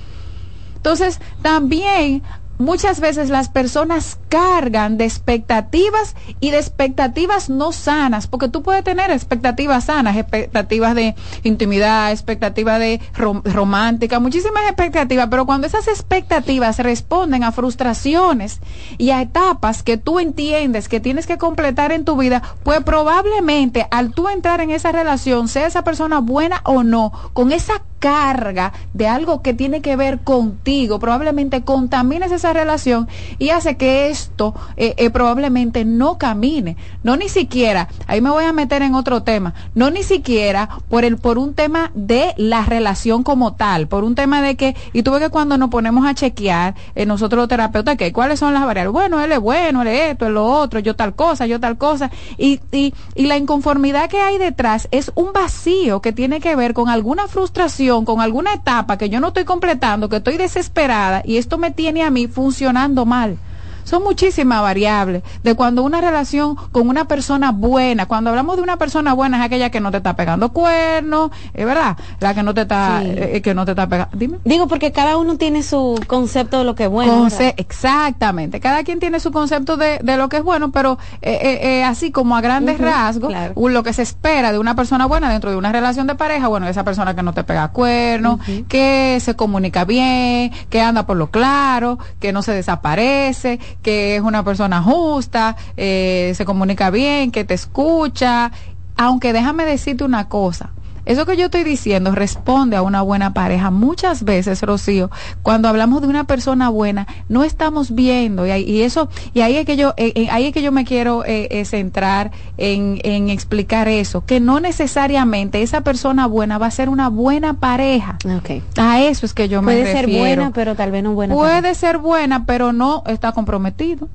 Entonces, también muchas veces las personas cargan de expectativas y de expectativas no sanas, porque tú puedes tener expectativas sanas, expectativas de intimidad, expectativas de rom romántica, muchísimas expectativas, pero cuando esas expectativas responden a frustraciones y a etapas que tú entiendes que tienes que completar en tu vida, pues probablemente al tú entrar en esa relación, sea esa persona buena o no, con esa carga de algo que tiene que ver contigo, probablemente contamines esa relación y hace que esto eh, eh, probablemente no camine, no ni siquiera, ahí me voy a meter en otro tema, no ni siquiera por el por un tema de la relación como tal, por un tema de que y tú ves que cuando nos ponemos a chequear eh, nosotros los terapeutas que cuáles son las variables, bueno, él es bueno, él es esto, él es lo otro, yo tal cosa, yo tal cosa. Y, y, y la inconformidad que hay detrás es un vacío que tiene que ver con alguna frustración con alguna etapa que yo no estoy completando, que estoy desesperada y esto me tiene a mí funcionando mal. Son muchísimas variables de cuando una relación con una persona buena, cuando hablamos de una persona buena es aquella que no te está pegando cuernos, es verdad, la que no te está, eh, que no te está pegando. Dime. Digo porque cada uno tiene su concepto de lo que es bueno. exactamente, cada quien tiene su concepto de, de lo que es bueno, pero eh, eh, eh así como a grandes rasgos, lo que se espera de una persona buena dentro de una relación de pareja, bueno, esa persona que no te pega cuernos, que se comunica bien, que anda por lo claro, que no se desaparece, que es una persona justa, eh, se comunica bien, que te escucha. Aunque déjame decirte una cosa, eso que yo estoy diciendo responde a una buena pareja. Muchas veces, Rocío, cuando hablamos de una persona buena, no estamos viendo y, eso y ahí es que yo eh, eh, ahí es que yo me quiero eh, centrar en, en, explicar eso, que no necesariamente esa persona buena va a ser una buena pareja. Okay. A eso es que yo me refiero. Puede ser buena, pero tal vez no buena. Puede ser buena, pero no está comprometido.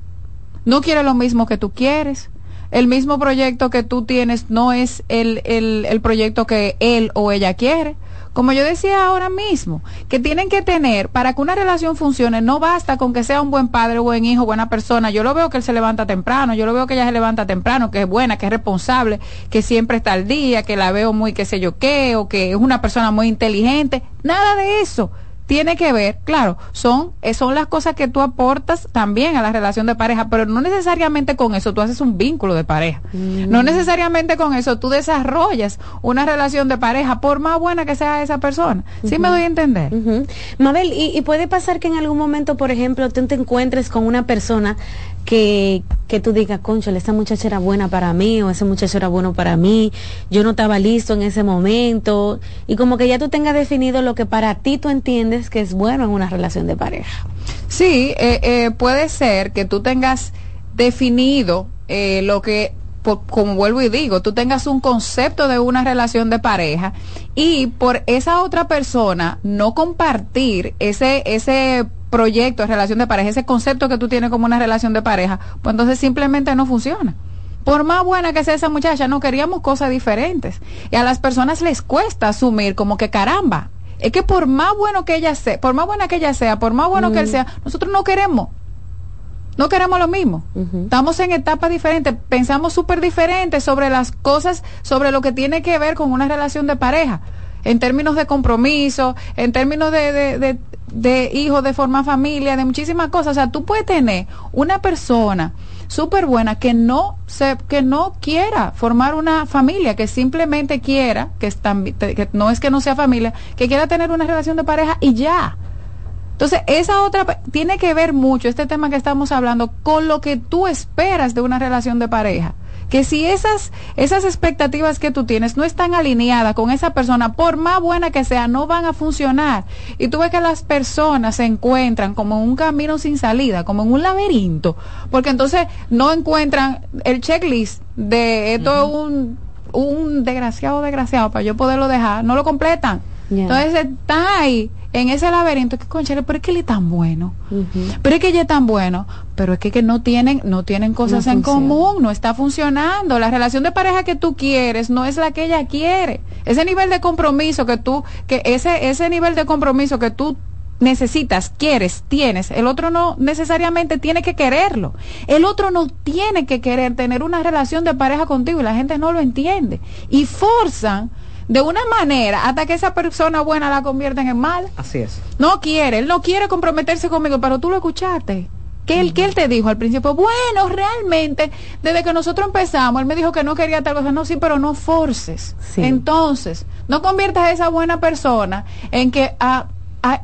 No quiere lo mismo que tú quieres el mismo proyecto que tú tienes no es el, el, el proyecto que él o ella quiere. Como yo decía ahora mismo, que tienen que tener, para que una relación funcione, no basta con que sea un buen padre, buen hijo, buena persona. Yo lo veo que él se levanta temprano, yo lo veo que ella se levanta temprano, que es buena, que es responsable, que siempre está al día, que la veo muy qué sé yo qué, o que es una persona muy inteligente. Nada de eso tiene que ver, claro, son, eh, son las cosas que tú aportas también a la relación de pareja, pero no necesariamente con eso tú haces un vínculo de pareja. No mm. necesariamente con eso tú desarrollas una relación de pareja, por más buena que sea esa persona. ¿Sí me doy a entender? Mabel, ¿y, ¿y, puede pasar que en algún momento, por ejemplo, tú te encuentres con una persona que, que tú digas, conchole, esa muchacha era buena para mí o ese muchacho era bueno para mí, yo no estaba listo en ese momento, y como que ya tú tengas definido lo que para ti tú entiendes que es bueno en una relación de pareja. Sí, eh, eh, puede ser que tú tengas definido eh, lo que como vuelvo y digo, tú tengas un concepto de una relación de pareja y por esa otra persona no compartir ese, ese proyecto relación de pareja, ese concepto que tú tienes como una relación de pareja, pues entonces simplemente no funciona. Por más buena que sea esa muchacha, no queríamos cosas diferentes. Y a las personas les cuesta asumir como que caramba, es que por más bueno que ella sea, por más buena que ella sea, por más bueno que él sea, nosotros no queremos. No queremos lo mismo. Estamos en etapas diferentes, pensamos súper diferentes sobre las cosas, sobre lo que tiene que ver con una relación de pareja en términos de compromiso, en términos de, de, de, hijos, de formar familia, de muchísimas cosas. O sea, tú puedes tener una persona súper buena que no se, que no quiera formar una familia, que simplemente quiera, que, es que no es que no sea familia, que quiera tener una relación de pareja y ya. Entonces, esa otra tiene que ver mucho, este tema que estamos hablando, con lo que tú esperas de una relación de pareja que si esas, esas expectativas que tú tienes no están alineadas con esa persona, por más buena que sea, no van a funcionar. Y tú ves que las personas se encuentran como en un camino sin salida, como en un laberinto, porque entonces no encuentran el checklist de esto es un, un desgraciado, desgraciado, para yo poderlo dejar, no lo completan. Entonces está ahí en ese laberinto que conchale, pero es que él es tan bueno, pero es que ella es tan bueno, pero es que, no tienen, no tienen cosas en común, no está funcionando. La relación de pareja que tú quieres no es la que ella quiere. Ese nivel de compromiso que tú, que ese, ese nivel de compromiso que tú necesitas, quieres, tienes, el otro no necesariamente tiene que quererlo. El otro no tiene que querer tener una relación de pareja contigo y la gente no lo entiende. Y forzan de una manera hasta que esa persona buena la convierten en mal. Así es. No quiere, él no quiere comprometerse conmigo, pero tú lo escuchaste. ¿Qué él, él te dijo al principio? Bueno, realmente, desde que nosotros empezamos, él me dijo que no quería tal cosa. No, sí, pero no forces. Entonces, no conviertas a esa buena persona en que a,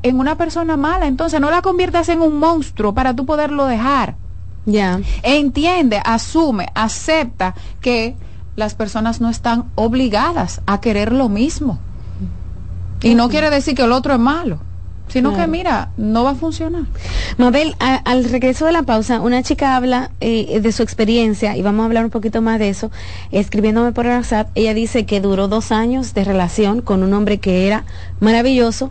en una persona mala. Entonces, no la conviertas en un monstruo para tú poderlo dejar. Ya. Entiende, asume, acepta que las personas no están obligadas a querer lo mismo. Y no quiere decir que el otro es malo, sino que mira, no va a funcionar. Mabel, al regreso de la pausa, una chica habla eh, de su experiencia y vamos a hablar un poquito más de eso. Escribiéndome por WhatsApp, ella dice que duró dos años de relación con un hombre que era maravilloso,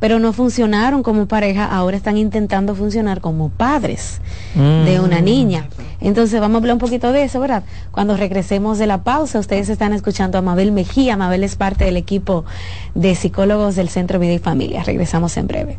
pero no funcionaron como pareja, ahora están intentando funcionar como padres de una mm. niña. Entonces vamos a hablar un poquito de eso, ¿verdad? Cuando regresemos de la pausa, ustedes están escuchando a Mabel Mejía. Mabel es parte del equipo de psicólogos del Centro Vida y Familia. Regresamos en breve.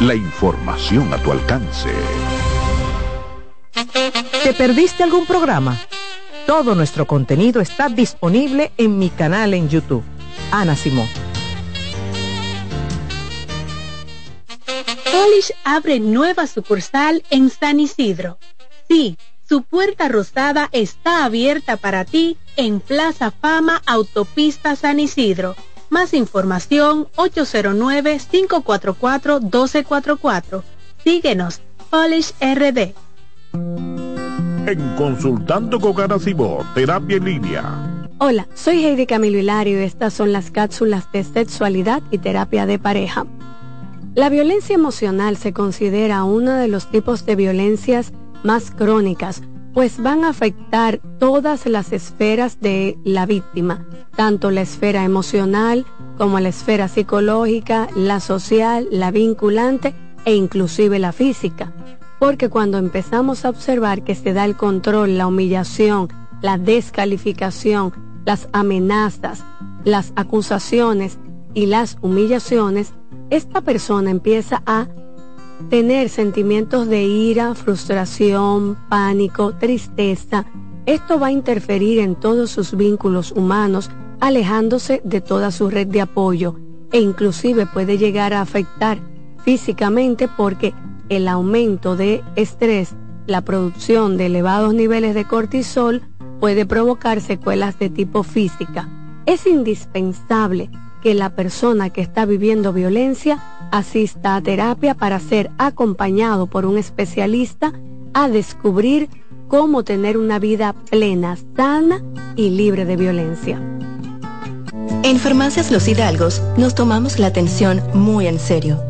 La información a tu alcance. ¿Te perdiste algún programa? Todo nuestro contenido está disponible en mi canal en YouTube. Ana Simón. Polish abre nueva sucursal en San Isidro. Sí, su puerta rosada está abierta para ti en Plaza Fama Autopista San Isidro. Más información 809-544-1244. Síguenos, Polish RD. En Consultando con Garacimo, Terapia en Línea. Hola, soy Heidi Camilo Hilario y estas son las cápsulas de sexualidad y terapia de pareja. La violencia emocional se considera uno de los tipos de violencias más crónicas, pues van a afectar todas las esferas de la víctima, tanto la esfera emocional como la esfera psicológica, la social, la vinculante e inclusive la física. Porque cuando empezamos a observar que se da el control, la humillación, la descalificación, las amenazas, las acusaciones y las humillaciones, esta persona empieza a tener sentimientos de ira, frustración, pánico, tristeza. Esto va a interferir en todos sus vínculos humanos, alejándose de toda su red de apoyo e inclusive puede llegar a afectar físicamente porque el aumento de estrés, la producción de elevados niveles de cortisol puede provocar secuelas de tipo física. Es indispensable que la persona que está viviendo violencia asista a terapia para ser acompañado por un especialista a descubrir cómo tener una vida plena, sana y libre de violencia. En Farmacias Los Hidalgos nos tomamos la atención muy en serio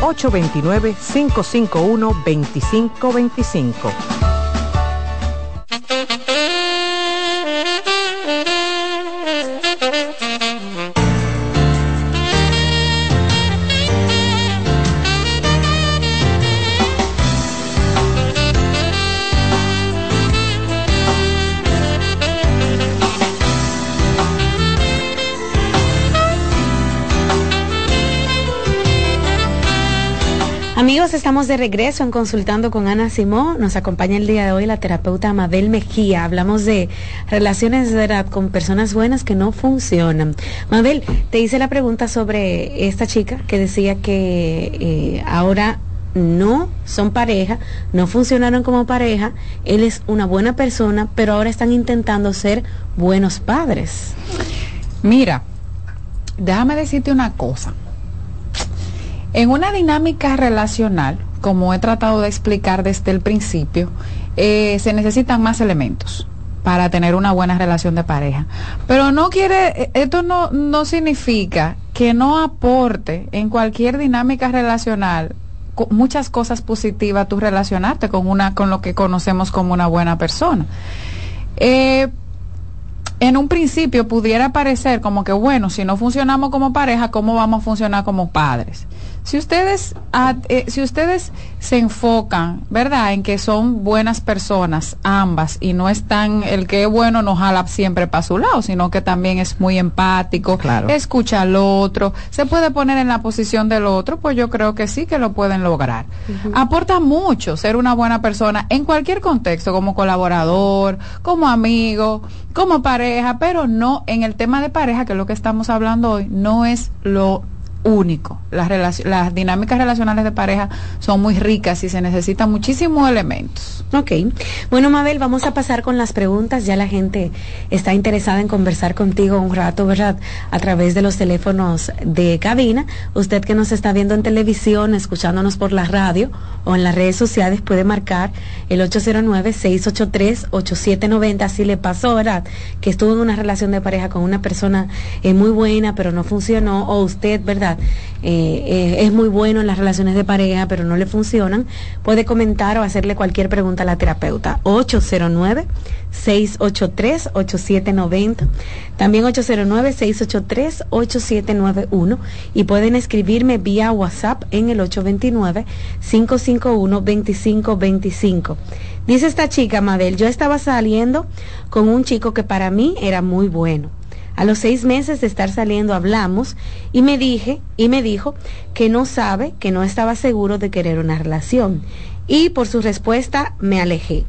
829-551-2525. Amigos, estamos de regreso en Consultando con Ana Simón. Nos acompaña el día de hoy la terapeuta Mabel Mejía. Hablamos de relaciones de verdad con personas buenas que no funcionan. Mabel, te hice la pregunta sobre esta chica que decía que eh, ahora no son pareja, no funcionaron como pareja, él es una buena persona, pero ahora están intentando ser buenos padres. Mira, déjame decirte una cosa. En una dinámica relacional, como he tratado de explicar desde el principio, eh, se necesitan más elementos para tener una buena relación de pareja. Pero no quiere, eh, esto no, no significa que no aporte en cualquier dinámica relacional muchas cosas positivas tú relacionarte con una con lo que conocemos como una buena persona. Eh, en un principio pudiera parecer como que, bueno, si no funcionamos como pareja, ¿cómo vamos a funcionar como padres? Si ustedes, eh, si ustedes se enfocan, ¿verdad?, en que son buenas personas ambas y no están, el que es bueno no jala siempre para su lado, sino que también es muy empático, escucha al otro, se puede poner en la posición del otro, pues yo creo que sí que lo pueden lograr. Aporta mucho ser una buena persona en cualquier contexto, como colaborador, como amigo, como pareja, pero no en el tema de pareja, que es lo que estamos hablando hoy, no es lo único. Las, las dinámicas relacionales de pareja son muy ricas y se necesitan muchísimos elementos. Ok. Bueno, Mabel, vamos a pasar con las preguntas. Ya la gente está interesada en conversar contigo un rato, ¿verdad? A través de los teléfonos de cabina. Usted que nos está viendo en televisión, escuchándonos por la radio o en las redes sociales, puede marcar el 809-683-8790. Así le pasó, ¿verdad? Que estuvo en una relación de pareja con una persona eh, muy buena, pero no funcionó. O usted, ¿verdad? Eh, es muy bueno en las relaciones de pareja, pero no le funcionan, puede comentar o hacerle cualquier pregunta a la terapeuta. 809-683-8790. También 809-683-8791. Y pueden escribirme vía WhatsApp en el 829-551-2525. Dice esta chica, Mabel, yo estaba saliendo con un chico que para mí era muy bueno a los seis meses de estar saliendo hablamos y me dije y me dijo que no sabe, que no estaba seguro de querer una relación. Y por su respuesta me alejé.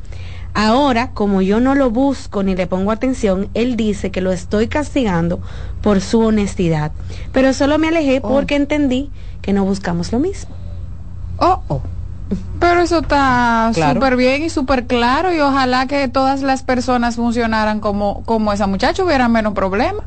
Ahora, como yo no lo busco ni le pongo atención, él dice que lo estoy castigando por su honestidad. Pero solo me alejé oh. porque entendí que no buscamos lo mismo. Oh, oh. Pero eso está súper bien y súper claro y ojalá que todas las personas funcionaran como, como esa muchacha, hubieran menos problemas.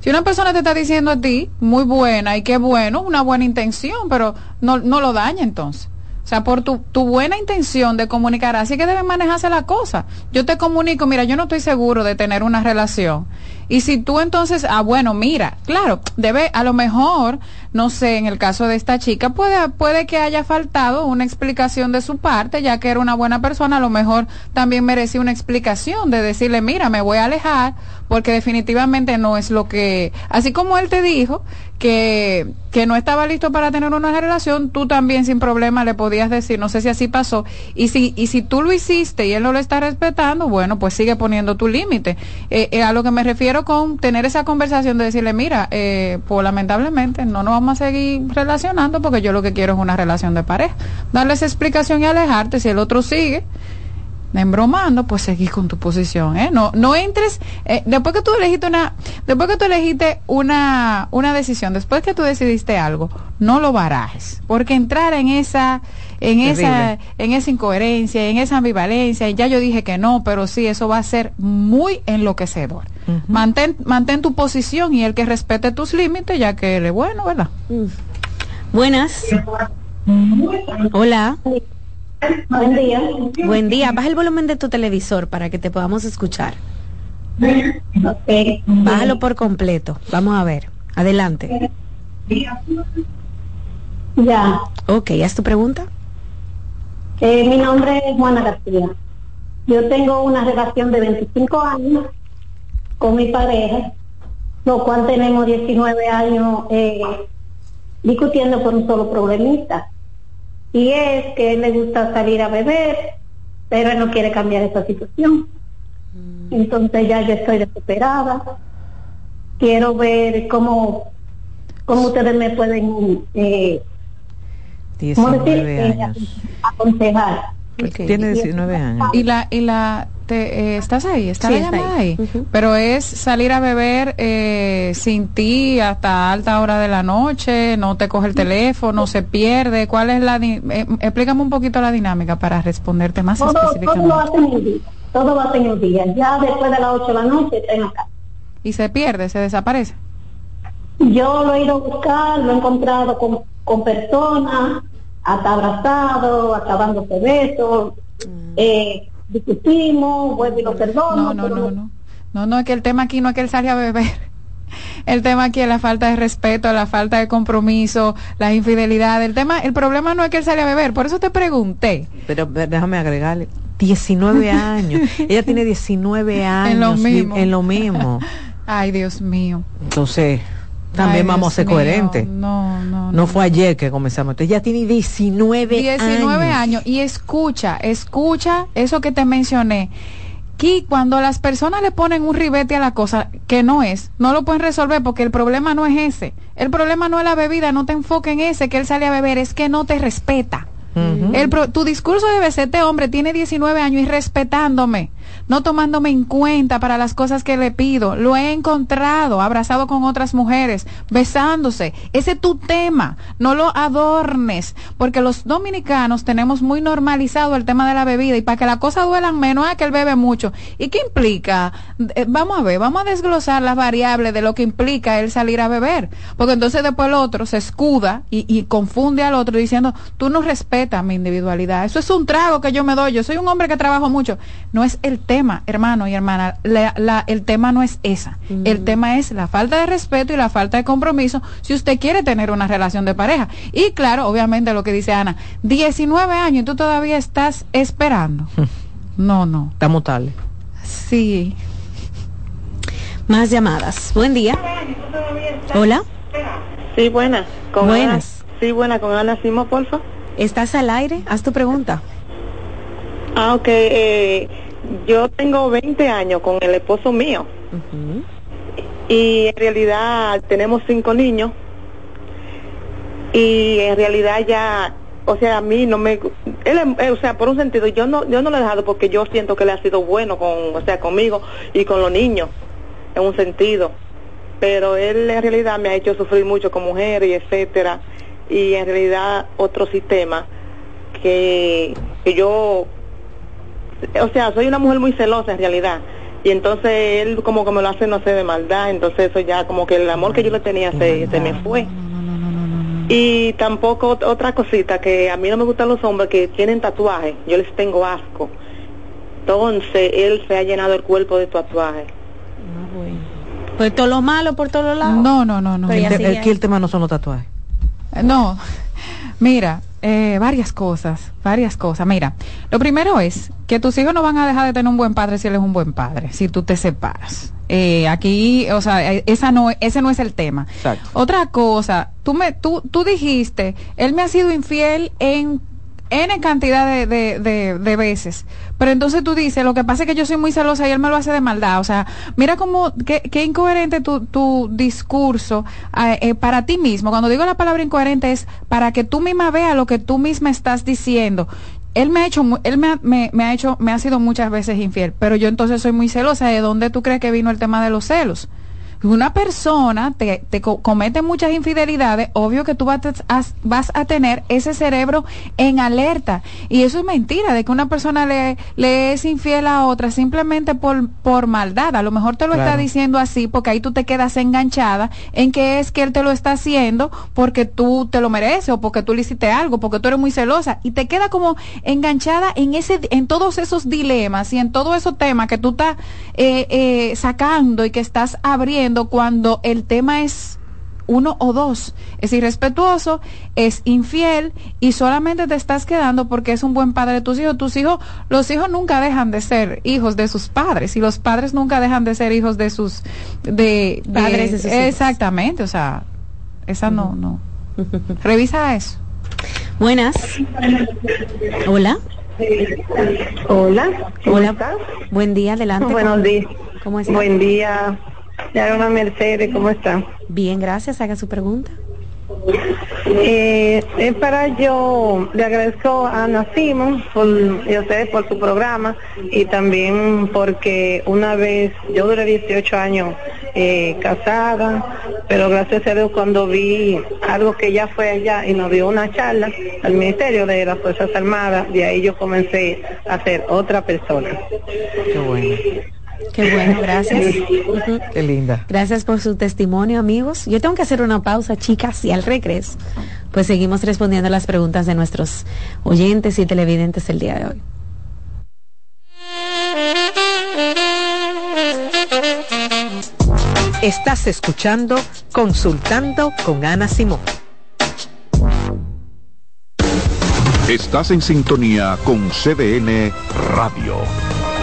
Si una persona te está diciendo a ti, muy buena y qué bueno, una buena intención, pero no, no lo daña entonces. O sea, por tu, tu buena intención de comunicar, así que debe manejarse la cosa. Yo te comunico, mira, yo no estoy seguro de tener una relación. Y si tú entonces, ah, bueno, mira, claro, debe, a lo mejor, no sé, en el caso de esta chica, puede, puede que haya faltado una explicación de su parte, ya que era una buena persona, a lo mejor también merecía una explicación de decirle, mira, me voy a alejar, porque definitivamente no es lo que, así como él te dijo, que, que no estaba listo para tener una relación, tú también sin problema le podías decir, no sé si así pasó, y si, y si tú lo hiciste y él no lo está respetando, bueno, pues sigue poniendo tu límite. Eh, eh, a lo que me refiero con tener esa conversación de decirle, mira, eh, pues lamentablemente no nos vamos a seguir relacionando porque yo lo que quiero es una relación de pareja. Darle esa explicación y alejarte, si el otro sigue, embromando, pues seguís con tu posición, ¿eh? No, no entres, eh, después que tú elegiste una, después que tú elegiste una, una decisión, después que tú decidiste algo, no lo barajes, porque entrar en esa, en esa, en esa incoherencia, en esa ambivalencia, y ya yo dije que no, pero sí, eso va a ser muy enloquecedor. mantén, mantén tu posición y el que respete tus límites, ya que él es bueno, ¿verdad? Buenas. Hola. Buen día. Buen día. Baja el volumen de tu televisor para que te podamos escuchar. Bájalo por completo. Vamos a ver. Adelante. Ya. Ok, ¿haz tu pregunta? Eh, mi nombre es Juana García. Yo tengo una relación de 25 años con mi pareja, lo cual tenemos 19 años eh, discutiendo por un solo problemista. Y es que él le gusta salir a beber, pero él no quiere cambiar esa situación. Mm. Entonces ya yo estoy desesperada. Quiero ver cómo, cómo ustedes me pueden eh, 19 años. aconsejar. Tiene 19 años. Y la, y la, te, eh, ¿estás ahí? ¿Está la llamada ahí? Pero es salir a beber eh, sin ti hasta alta hora de la noche, no te coge el teléfono, se pierde. ¿Cuál es la, eh, explícame un poquito la dinámica para responderte más todo, específicamente. Todo va a tener todo va a tener día. Ya después de las 8 de la noche está en la casa. ¿Y se pierde, se desaparece? Yo lo he ido a buscar, lo he encontrado con, con personas, hasta abrazado, hasta dándose besos, eh, discutimos, vuelvo y lo perdono. No, no, pero- no, no. No, no, es que el tema aquí no es que él salga a beber. El tema aquí es la falta de respeto, la falta de compromiso, la infidelidad. El tema, el problema no es que él salga a beber. Por eso te pregunté. Pero déjame agregarle. 19 años. Ella tiene 19 años. En lo mismo. En lo mismo. Ay, Dios mío. Entonces, también Ay, vamos a ser mío. coherentes. No, no, No fue ayer que comenzamos. Ella tiene 19, 19 años. años. Y escucha, escucha eso que te mencioné. Que cuando las personas le ponen un ribete a la cosa que no es, no lo pueden resolver porque el problema no es ese. El problema no es la bebida, no te enfoques en ese que él sale a beber, es que no te respeta. El pro- tu discurso debe ser, este hombre tiene 19 años y respetándome, no tomándome en cuenta para las cosas que le pido. Lo he encontrado abrazado con otras mujeres, besándose. Ese es tu tema, no lo adornes, porque los dominicanos tenemos muy normalizado el tema de la bebida y para que la cosa duelan menos es que él bebe mucho. ¿Y qué implica? Eh, vamos a ver, vamos a desglosar las variables de lo que implica él salir a beber, porque entonces después el otro se escuda y, y confunde al otro diciendo, tú no respetas mi individualidad, eso es un trago que yo me doy, yo soy un hombre que trabajo mucho. No es el tema, hermano y hermana, la- la- el tema no es esa, el tema es la falta de respeto y la falta de compromiso si usted quiere tener una relación de pareja. Y claro, obviamente lo que dice Ana, 19 años y tú todavía estás esperando. No, no. Estamos tarde. Sí. Más llamadas. Buen día. Hola. Sí, buenas. Con Buenas. Ana- sí, buena, con Ana Simo, porfa. ¿Estás al aire? Haz tu pregunta. Ah, ok. eh, yo tengo 20 años con el esposo mío. Y en realidad tenemos cinco niños. Y en realidad ya, o sea, a mí no me, él, eh, o sea, por un sentido, yo no, yo no lo he dejado porque yo siento que él ha sido bueno con, o sea, conmigo y con los niños, en un sentido. Pero él en realidad me ha hecho sufrir mucho con mujeres y etcétera. Y en realidad otro sistema que, que yo, o sea, soy una mujer muy celosa en realidad. Y entonces él como que me lo hace, no sé, de maldad. Entonces eso ya como que el amor que yo le tenía se, se me fue. Y tampoco ot- otra cosita, que a mí no me gustan los hombres que tienen tatuajes. Yo les tengo asco. Entonces él se ha llenado el cuerpo de tatuajes. Por todo lo malo, por todos lados. No, no, no, no. El, el- aquí el tema no son los tatuajes. No, mira, eh, varias cosas, varias cosas. Mira, lo primero es que tus hijos no van a dejar de tener un buen padre si él es un buen padre, si tú te separas. Eh, aquí, o sea, eh, esa no, ese no es el tema. Exacto. Otra cosa, tú me, tú, tú dijiste, él me ha sido infiel en N cantidad de, de, de, veces. Pero entonces tú dices, lo que pasa es que yo soy muy celosa y él me lo hace de maldad. O sea, mira cómo, qué, qué incoherente tu, tu discurso eh, eh, para ti mismo. Cuando digo la palabra incoherente es para que tú misma veas lo que tú misma estás diciendo. Él me ha hecho, él me ha, me, me ha hecho, me ha sido muchas veces infiel, pero yo entonces soy muy celosa. ¿De dónde tú crees que vino el tema de los celos? Una persona te, te co- comete muchas infidelidades, obvio que tú vas a, vas a tener ese cerebro en alerta. Y eso es mentira, de que una persona le, le es infiel a otra simplemente por, por maldad. A lo mejor te lo está diciendo así porque ahí tú te quedas enganchada en que es que él te lo está haciendo porque tú te lo mereces o porque tú le hiciste algo, porque tú eres muy celosa. Y te queda como enganchada en, ese, en todos esos dilemas y en todos esos temas que tú estás eh, eh, sacando y que estás abriendo cuando el tema es uno o dos. Es irrespetuoso, es infiel y solamente te estás quedando porque es un buen padre de tus hijos. Tus hijos, los hijos nunca dejan de ser hijos de sus padres y los padres nunca dejan de ser hijos de sus de, de- Padres de sus hijos. exactamente, o sea, esa no no. Revisa eso. Buenas. Hola. Hola. ¿cómo Hola. estás? Buen día, adelante. Buenos ¿Cómo- días. ¿Cómo? Buen día. Ya una Mercedes, ¿cómo está? Bien, gracias. Haga su pregunta. Eh, es para yo, le agradezco a Ana por, y a ustedes por su programa y también porque una vez, yo duré 18 años eh, casada, pero gracias a Dios cuando vi algo que ya fue allá y nos dio una charla al Ministerio de las Fuerzas Armadas, de ahí yo comencé a ser otra persona. Qué bueno. Qué bueno, gracias. Qué linda. Gracias por su testimonio, amigos. Yo tengo que hacer una pausa, chicas, y al regreso, pues seguimos respondiendo a las preguntas de nuestros oyentes y televidentes el día de hoy. Estás escuchando Consultando con Ana Simón. Estás en sintonía con CDN Radio.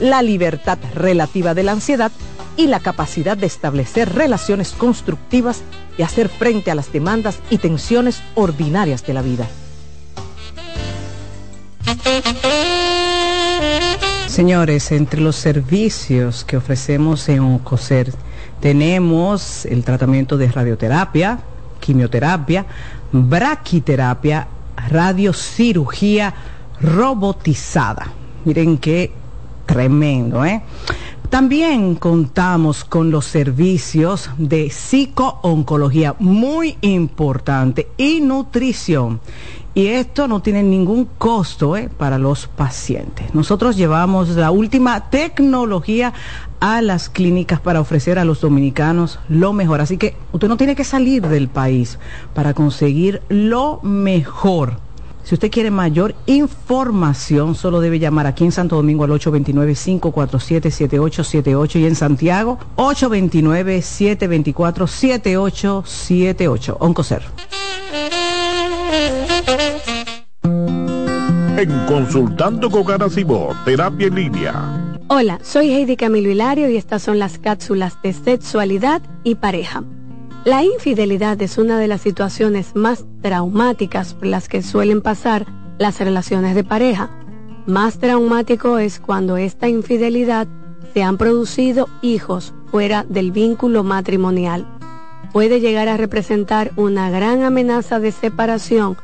la libertad relativa de la ansiedad y la capacidad de establecer relaciones constructivas y hacer frente a las demandas y tensiones ordinarias de la vida. Señores, entre los servicios que ofrecemos en ONCOSER tenemos el tratamiento de radioterapia, quimioterapia, braquiterapia, radiocirugía robotizada. Miren qué tremendo, ¿eh? También contamos con los servicios de psicooncología, muy importante, y nutrición. Y esto no tiene ningún costo ¿eh? para los pacientes. Nosotros llevamos la última tecnología a las clínicas para ofrecer a los dominicanos lo mejor. Así que usted no tiene que salir del país para conseguir lo mejor. Si usted quiere mayor información, solo debe llamar aquí en Santo Domingo al 829-547-7878 y en Santiago 829-724-7878. Oncocer. En Consultando con Simón, Terapia en Línea. Hola, soy Heidi Camilo Hilario y estas son las cápsulas de sexualidad y pareja. La infidelidad es una de las situaciones más traumáticas por las que suelen pasar las relaciones de pareja. Más traumático es cuando esta infidelidad se han producido hijos fuera del vínculo matrimonial. Puede llegar a representar una gran amenaza de separación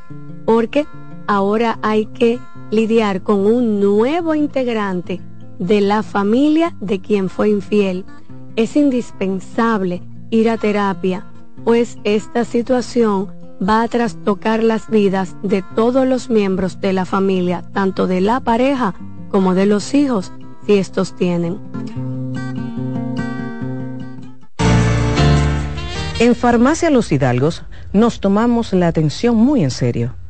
porque ahora hay que lidiar con un nuevo integrante de la familia de quien fue infiel. Es indispensable ir a terapia, pues esta situación va a trastocar las vidas de todos los miembros de la familia, tanto de la pareja como de los hijos, si estos tienen. En Farmacia Los Hidalgos nos tomamos la atención muy en serio.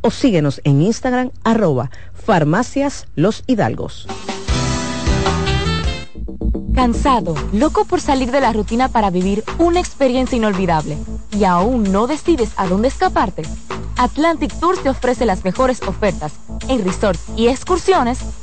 o síguenos en Instagram arroba farmacias los hidalgos. Cansado, loco por salir de la rutina para vivir una experiencia inolvidable y aún no decides a dónde escaparte. Atlantic Tours te ofrece las mejores ofertas en resorts y excursiones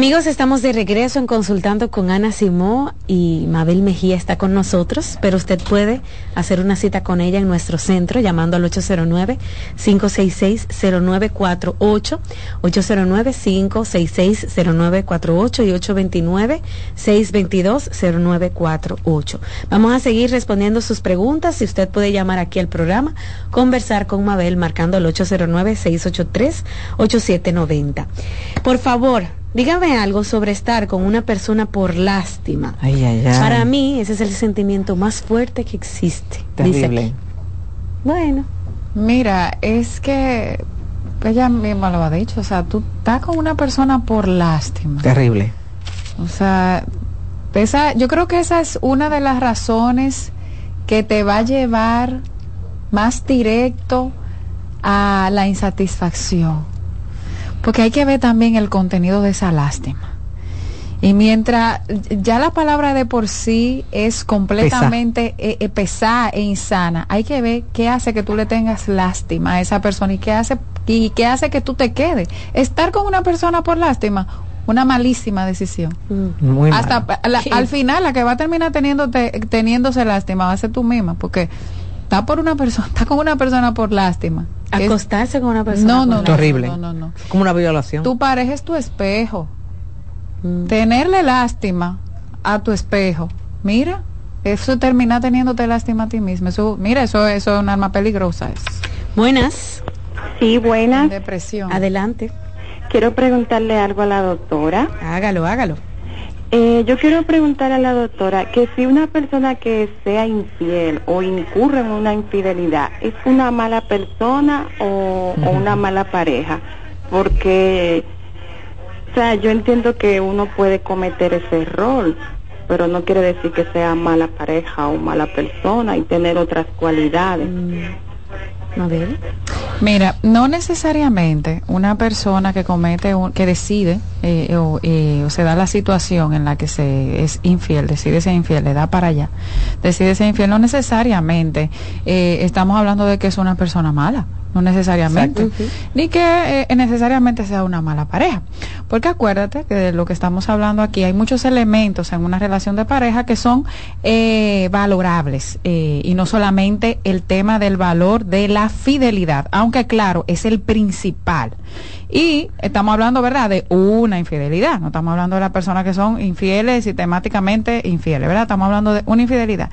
Amigos, estamos de regreso en Consultando con Ana Simó y Mabel Mejía está con nosotros, pero usted puede hacer una cita con ella en nuestro centro llamando al 809-566-0948, 809-566-0948 y 829-622-0948. Vamos a seguir respondiendo sus preguntas y usted puede llamar aquí al programa, conversar con Mabel marcando el 809-683-8790. Por favor, Dígame algo sobre estar con una persona por lástima. Ay, ay, ay. Para mí ese es el sentimiento más fuerte que existe. Dice Terrible. aquí. Bueno, Mira, es que ella misma lo ha dicho, o sea, tú estás con una persona por lástima. Terrible. O sea, esa, yo creo que esa es una de las razones que te va a llevar más directo a la insatisfacción. Porque hay que ver también el contenido de esa lástima. Y mientras ya la palabra de por sí es completamente eh, eh, pesada e insana, hay que ver qué hace que tú le tengas lástima a esa persona y qué hace y qué hace que tú te quedes. Estar con una persona por lástima, una malísima decisión. Muy mal. Hasta la- al final la que va a terminar teniéndote, teniéndose lástima va a ser tú misma, porque está por una persona, está con una persona por lástima. Acostarse con una persona. no, no, no, Horrible. no, no, no. Como una violación. Tu pareja es tu espejo. Mm. Tenerle lástima a tu espejo. Mira, eso termina teniéndote lástima a ti mismo. Eso, mira, eso, eso es un arma peligrosa. Es Buenas. Sí, buenas. depresión. Adelante. Quiero preguntarle algo a la doctora. Hágalo, hágalo. Eh, yo quiero preguntar a la doctora que si una persona que sea infiel o incurre en una infidelidad es una mala persona o, o una mala pareja, porque, o sea, yo entiendo que uno puede cometer ese error, pero no quiere decir que sea mala pareja o mala persona y tener otras cualidades. Mira, no necesariamente una persona que comete, un- que decide eh, o, eh, o se da la situación en la que se es infiel, decide ser infiel, le da para allá, decide ser infiel, no necesariamente eh, estamos hablando de que es una persona mala, no necesariamente, ni que eh, necesariamente sea una mala pareja, porque acuérdate que de lo que estamos hablando aquí hay muchos elementos en una relación de pareja que son eh, valorables eh, y no solamente el tema del valor de la fidelidad, aunque claro, es el principal. Y estamos hablando, ¿verdad?, de una infidelidad, no estamos hablando de las personas que son infieles, sistemáticamente infieles, ¿verdad? Estamos hablando de una infidelidad.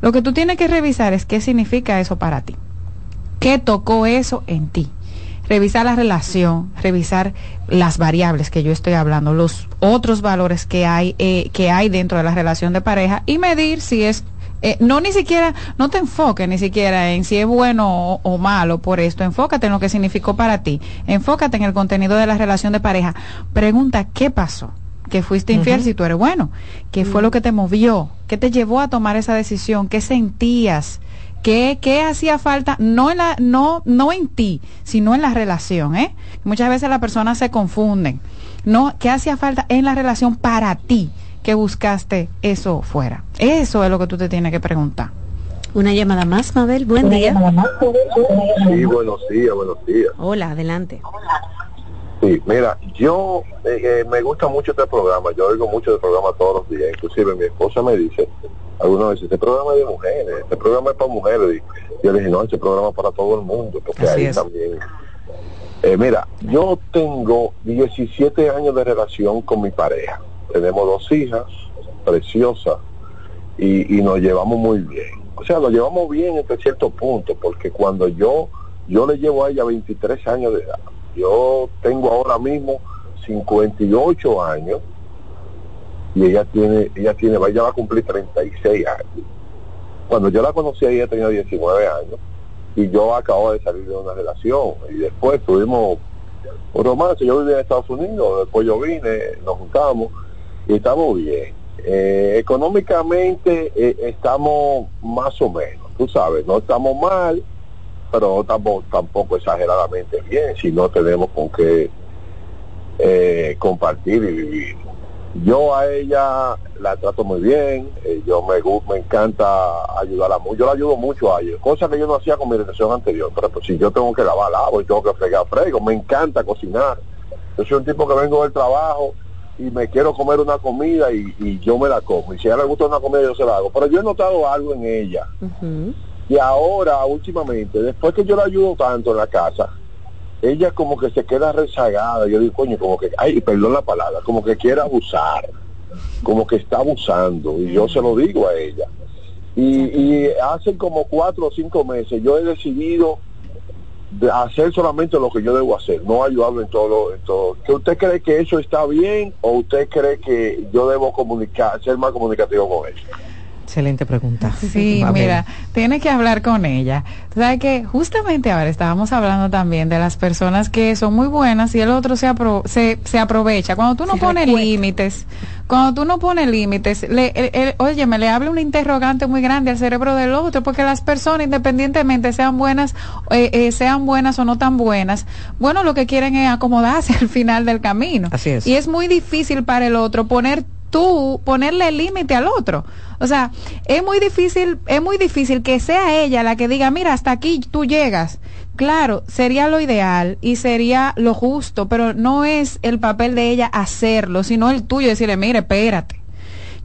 Lo que tú tienes que revisar es qué significa eso para ti. ¿Qué tocó eso en ti? Revisar la relación, revisar las variables que yo estoy hablando, los otros valores que hay, eh, que hay dentro de la relación de pareja y medir si es eh, no ni siquiera, no te enfoques ni siquiera en si es bueno o, o malo por esto, enfócate en lo que significó para ti, enfócate en el contenido de la relación de pareja, pregunta qué pasó, que fuiste infiel si tú eres bueno, qué fue lo que te movió, qué te llevó a tomar esa decisión, qué sentías, qué, qué hacía falta, no en la, no, no en ti, sino en la relación, ¿eh? Muchas veces las personas se confunden, no, qué hacía falta en la relación para ti que buscaste eso fuera. Eso es lo que tú te tienes que preguntar. Una llamada más, Mabel. Buen día. Sí, buenos días, buenos días. Hola, adelante. Sí, mira, yo eh, eh, me gusta mucho este programa, yo oigo mucho el programa todos los días, inclusive mi esposa me dice, algunas veces, este programa es de mujeres, este programa es para mujeres, y yo le dije, no, este programa es para todo el mundo, porque Así ahí es. también... Eh, mira, yo tengo 17 años de relación con mi pareja, tenemos dos hijas preciosas y, y nos llevamos muy bien. O sea, nos llevamos bien hasta cierto punto, porque cuando yo yo le llevo a ella 23 años de edad, yo tengo ahora mismo 58 años y ella tiene, ella tiene, ella va a cumplir 36 años. Cuando yo la conocí ella tenía 19 años y yo acabo de salir de una relación y después tuvimos un romance, yo vivía en Estados Unidos, después yo vine, nos juntamos y estamos bien. Eh, económicamente eh, estamos más o menos, tú sabes, no estamos mal, pero estamos tampoco exageradamente bien si no tenemos con qué eh, compartir y vivir. Yo a ella la trato muy bien, eh, yo me, me encanta ayudarla mucho, yo la ayudo mucho a ella, cosa que yo no hacía con mi relación anterior, pero pues, si yo tengo que lavar, lavo, y tengo que fregar, frego, me encanta cocinar. Yo soy un tipo que vengo del trabajo y me quiero comer una comida y, y yo me la como. Y si a ella le gusta una comida, yo se la hago. Pero yo he notado algo en ella. Y ahora, últimamente, después que yo la ayudo tanto en la casa, ella como que se queda rezagada. Yo digo, coño, como que, ay, perdón la palabra, como que quiere abusar, como que está abusando. Y yo se lo digo a ella. Y, y hace como cuatro o cinco meses yo he decidido de hacer solamente lo que yo debo hacer, no ayudarlo en todo, en todo. ¿Que usted cree que eso está bien o usted cree que yo debo comunicar, ser más comunicativo con ella? Excelente pregunta. Sí, mira, tiene que hablar con ella. Sabes que justamente ahora estábamos hablando también de las personas que son muy buenas y el otro se, apro- se, se aprovecha. Cuando tú no Se pones límites, cuando tú no pones límites, le, el- el- oye, me le habla un interrogante muy grande al cerebro del otro, porque las personas, independientemente sean buenas, eh, eh, sean buenas o no tan buenas, bueno, lo que quieren es acomodarse al final del camino. Así es. Y es muy difícil para el otro poner tú ponerle límite al otro. O sea, es muy difícil, es muy difícil que sea ella la que diga, mira, hasta aquí tú llegas. Claro, sería lo ideal y sería lo justo, pero no es el papel de ella hacerlo, sino el tuyo, decirle, mire, espérate.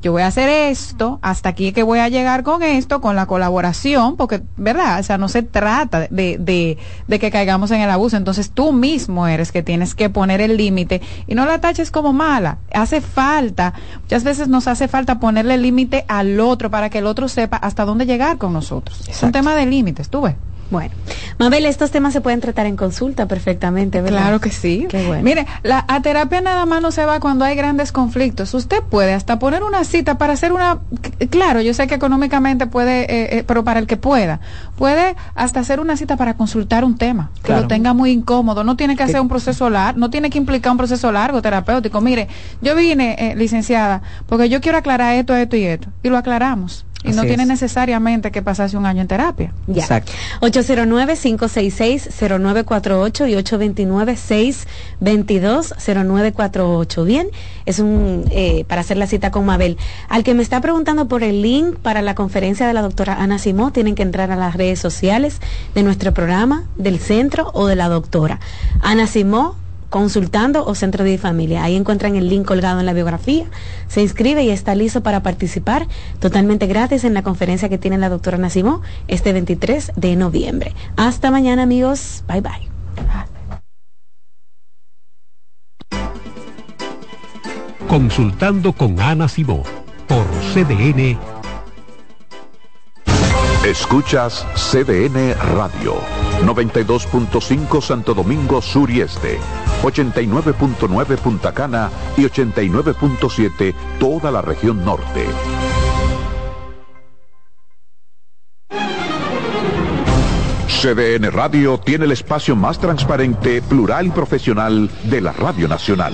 Yo voy a hacer esto, hasta aquí que voy a llegar con esto, con la colaboración, porque, ¿verdad? O sea, no se trata de, de, de que caigamos en el abuso. Entonces tú mismo eres que tienes que poner el límite y no la taches como mala. Hace falta, muchas veces nos hace falta ponerle límite al otro para que el otro sepa hasta dónde llegar con nosotros. Es un tema de límites, tú ves. Bueno, Mabel, estos temas se pueden tratar en consulta perfectamente, ¿verdad? Claro que sí. Qué bueno. Mire, la, a terapia nada más no se va cuando hay grandes conflictos. Usted puede hasta poner una cita para hacer una... Claro, yo sé que económicamente puede, eh, eh, pero para el que pueda, puede hasta hacer una cita para consultar un tema que Claro. lo tenga muy incómodo. No tiene que hacer un proceso largo, no tiene que implicar un proceso largo terapéutico. Mire, yo vine, eh, licenciada, porque yo quiero aclarar esto, esto y esto. Y lo aclaramos. Y no tiene es. necesariamente que pasarse un año en terapia. Ya. Exacto. 809-566-0948 y 829-622-0948. Bien, es un eh, para hacer la cita con Mabel. Al que me está preguntando por el link para la conferencia de la doctora Ana Simó, tienen que entrar a las redes sociales de nuestro programa, del centro o de la doctora. Ana Simó consultando o centro de familia. Ahí encuentran el link colgado en la biografía. Se inscribe y está listo para participar totalmente gratis en la conferencia que tiene la doctora Nacimó este 23 de noviembre. Hasta mañana amigos. Bye bye. Consultando con Ana Simó por CDN. Escuchas CDN Radio, 92.5 Santo Domingo Sur y Este, 89.9 Punta Cana y 89.7 toda la región norte. CDN Radio tiene el espacio más transparente, plural y profesional de la Radio Nacional.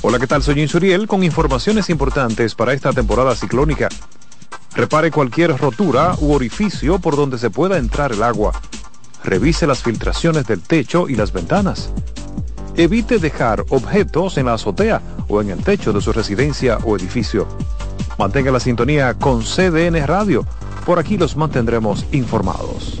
Hola, ¿qué tal? Soy Insuriel con informaciones importantes para esta temporada ciclónica. Repare cualquier rotura u orificio por donde se pueda entrar el agua. Revise las filtraciones del techo y las ventanas. Evite dejar objetos en la azotea o en el techo de su residencia o edificio. Mantenga la sintonía con CDN Radio. Por aquí los mantendremos informados.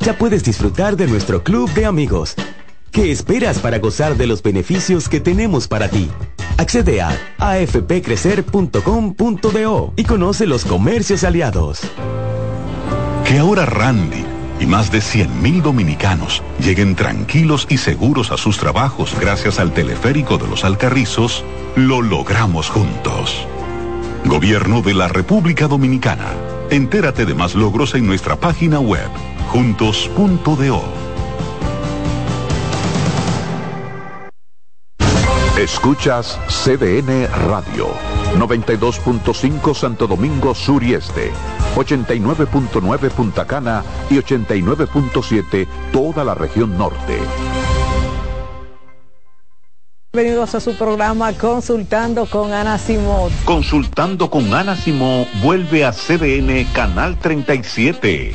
ya puedes disfrutar de nuestro club de amigos. ¿Qué esperas para gozar de los beneficios que tenemos para ti? Accede a afpcrecer.com.do y conoce los comercios aliados. Que ahora Randy y más de 100.000 dominicanos lleguen tranquilos y seguros a sus trabajos gracias al teleférico de los Alcarrizos, lo logramos juntos. Gobierno de la República Dominicana. Entérate de más logros en nuestra página web, juntos.do. Escuchas CDN Radio, 92.5 Santo Domingo Sur y Este, 89.9 Punta Cana y 89.7 toda la región norte. Bienvenidos a su programa Consultando con Ana Simón. Consultando con Ana Simón vuelve a CDN Canal 37.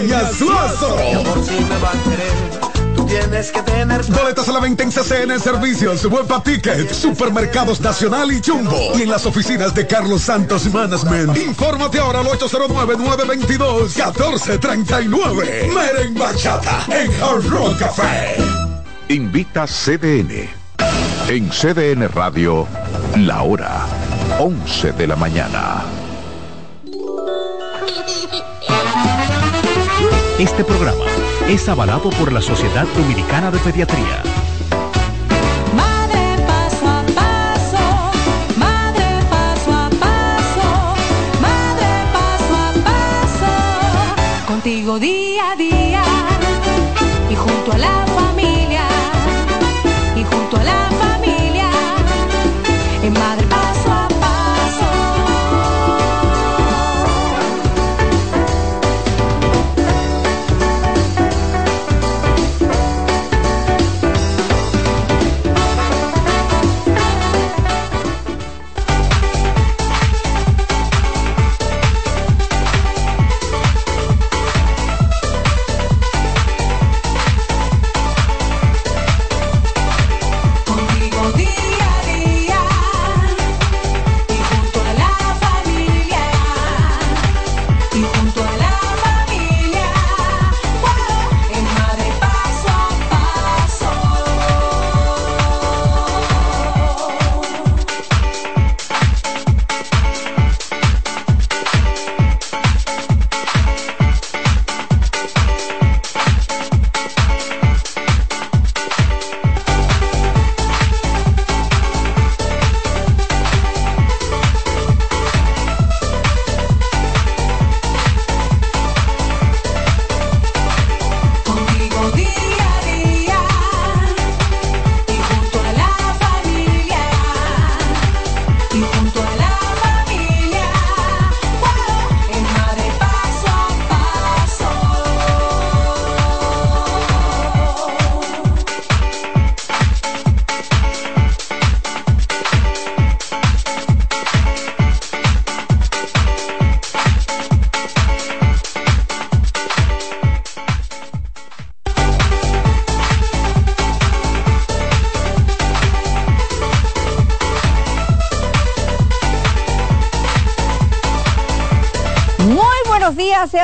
Ruego. Peña Suazo. Mi amor, si me va a querer. Tú tienes que tener. Boletas a la venta en CCN Servicios, Huepa Ticket, Supermercados Nacional y Jumbo. Y en las oficinas de Carlos Santos Management. Infórmate ahora al 809-922-1439. Meren Bachata en Hard Rock Café. Invita CDN. En CDN Radio, la hora 11 de la mañana. Este programa es avalado por la Sociedad Dominicana de Pediatría. Madre paso a paso, madre paso a paso, madre paso a paso, contigo día a día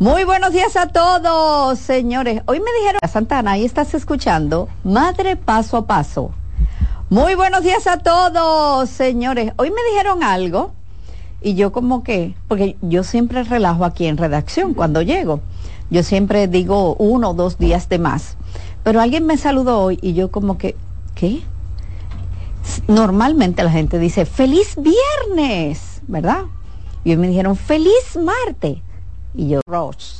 Muy buenos días a todos, señores. Hoy me dijeron, Santana, y estás escuchando Madre Paso a Paso. Muy buenos días a todos, señores. Hoy me dijeron algo y yo como que, porque yo siempre relajo aquí en redacción cuando llego. Yo siempre digo uno o dos días de más. Pero alguien me saludó hoy y yo como que, ¿qué? Normalmente la gente dice, feliz viernes, ¿verdad? Y hoy me dijeron, feliz martes y yo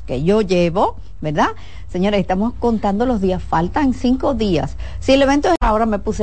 que yo llevo, ¿verdad? Señores, estamos contando los días, faltan cinco días. Si el evento es ahora me puse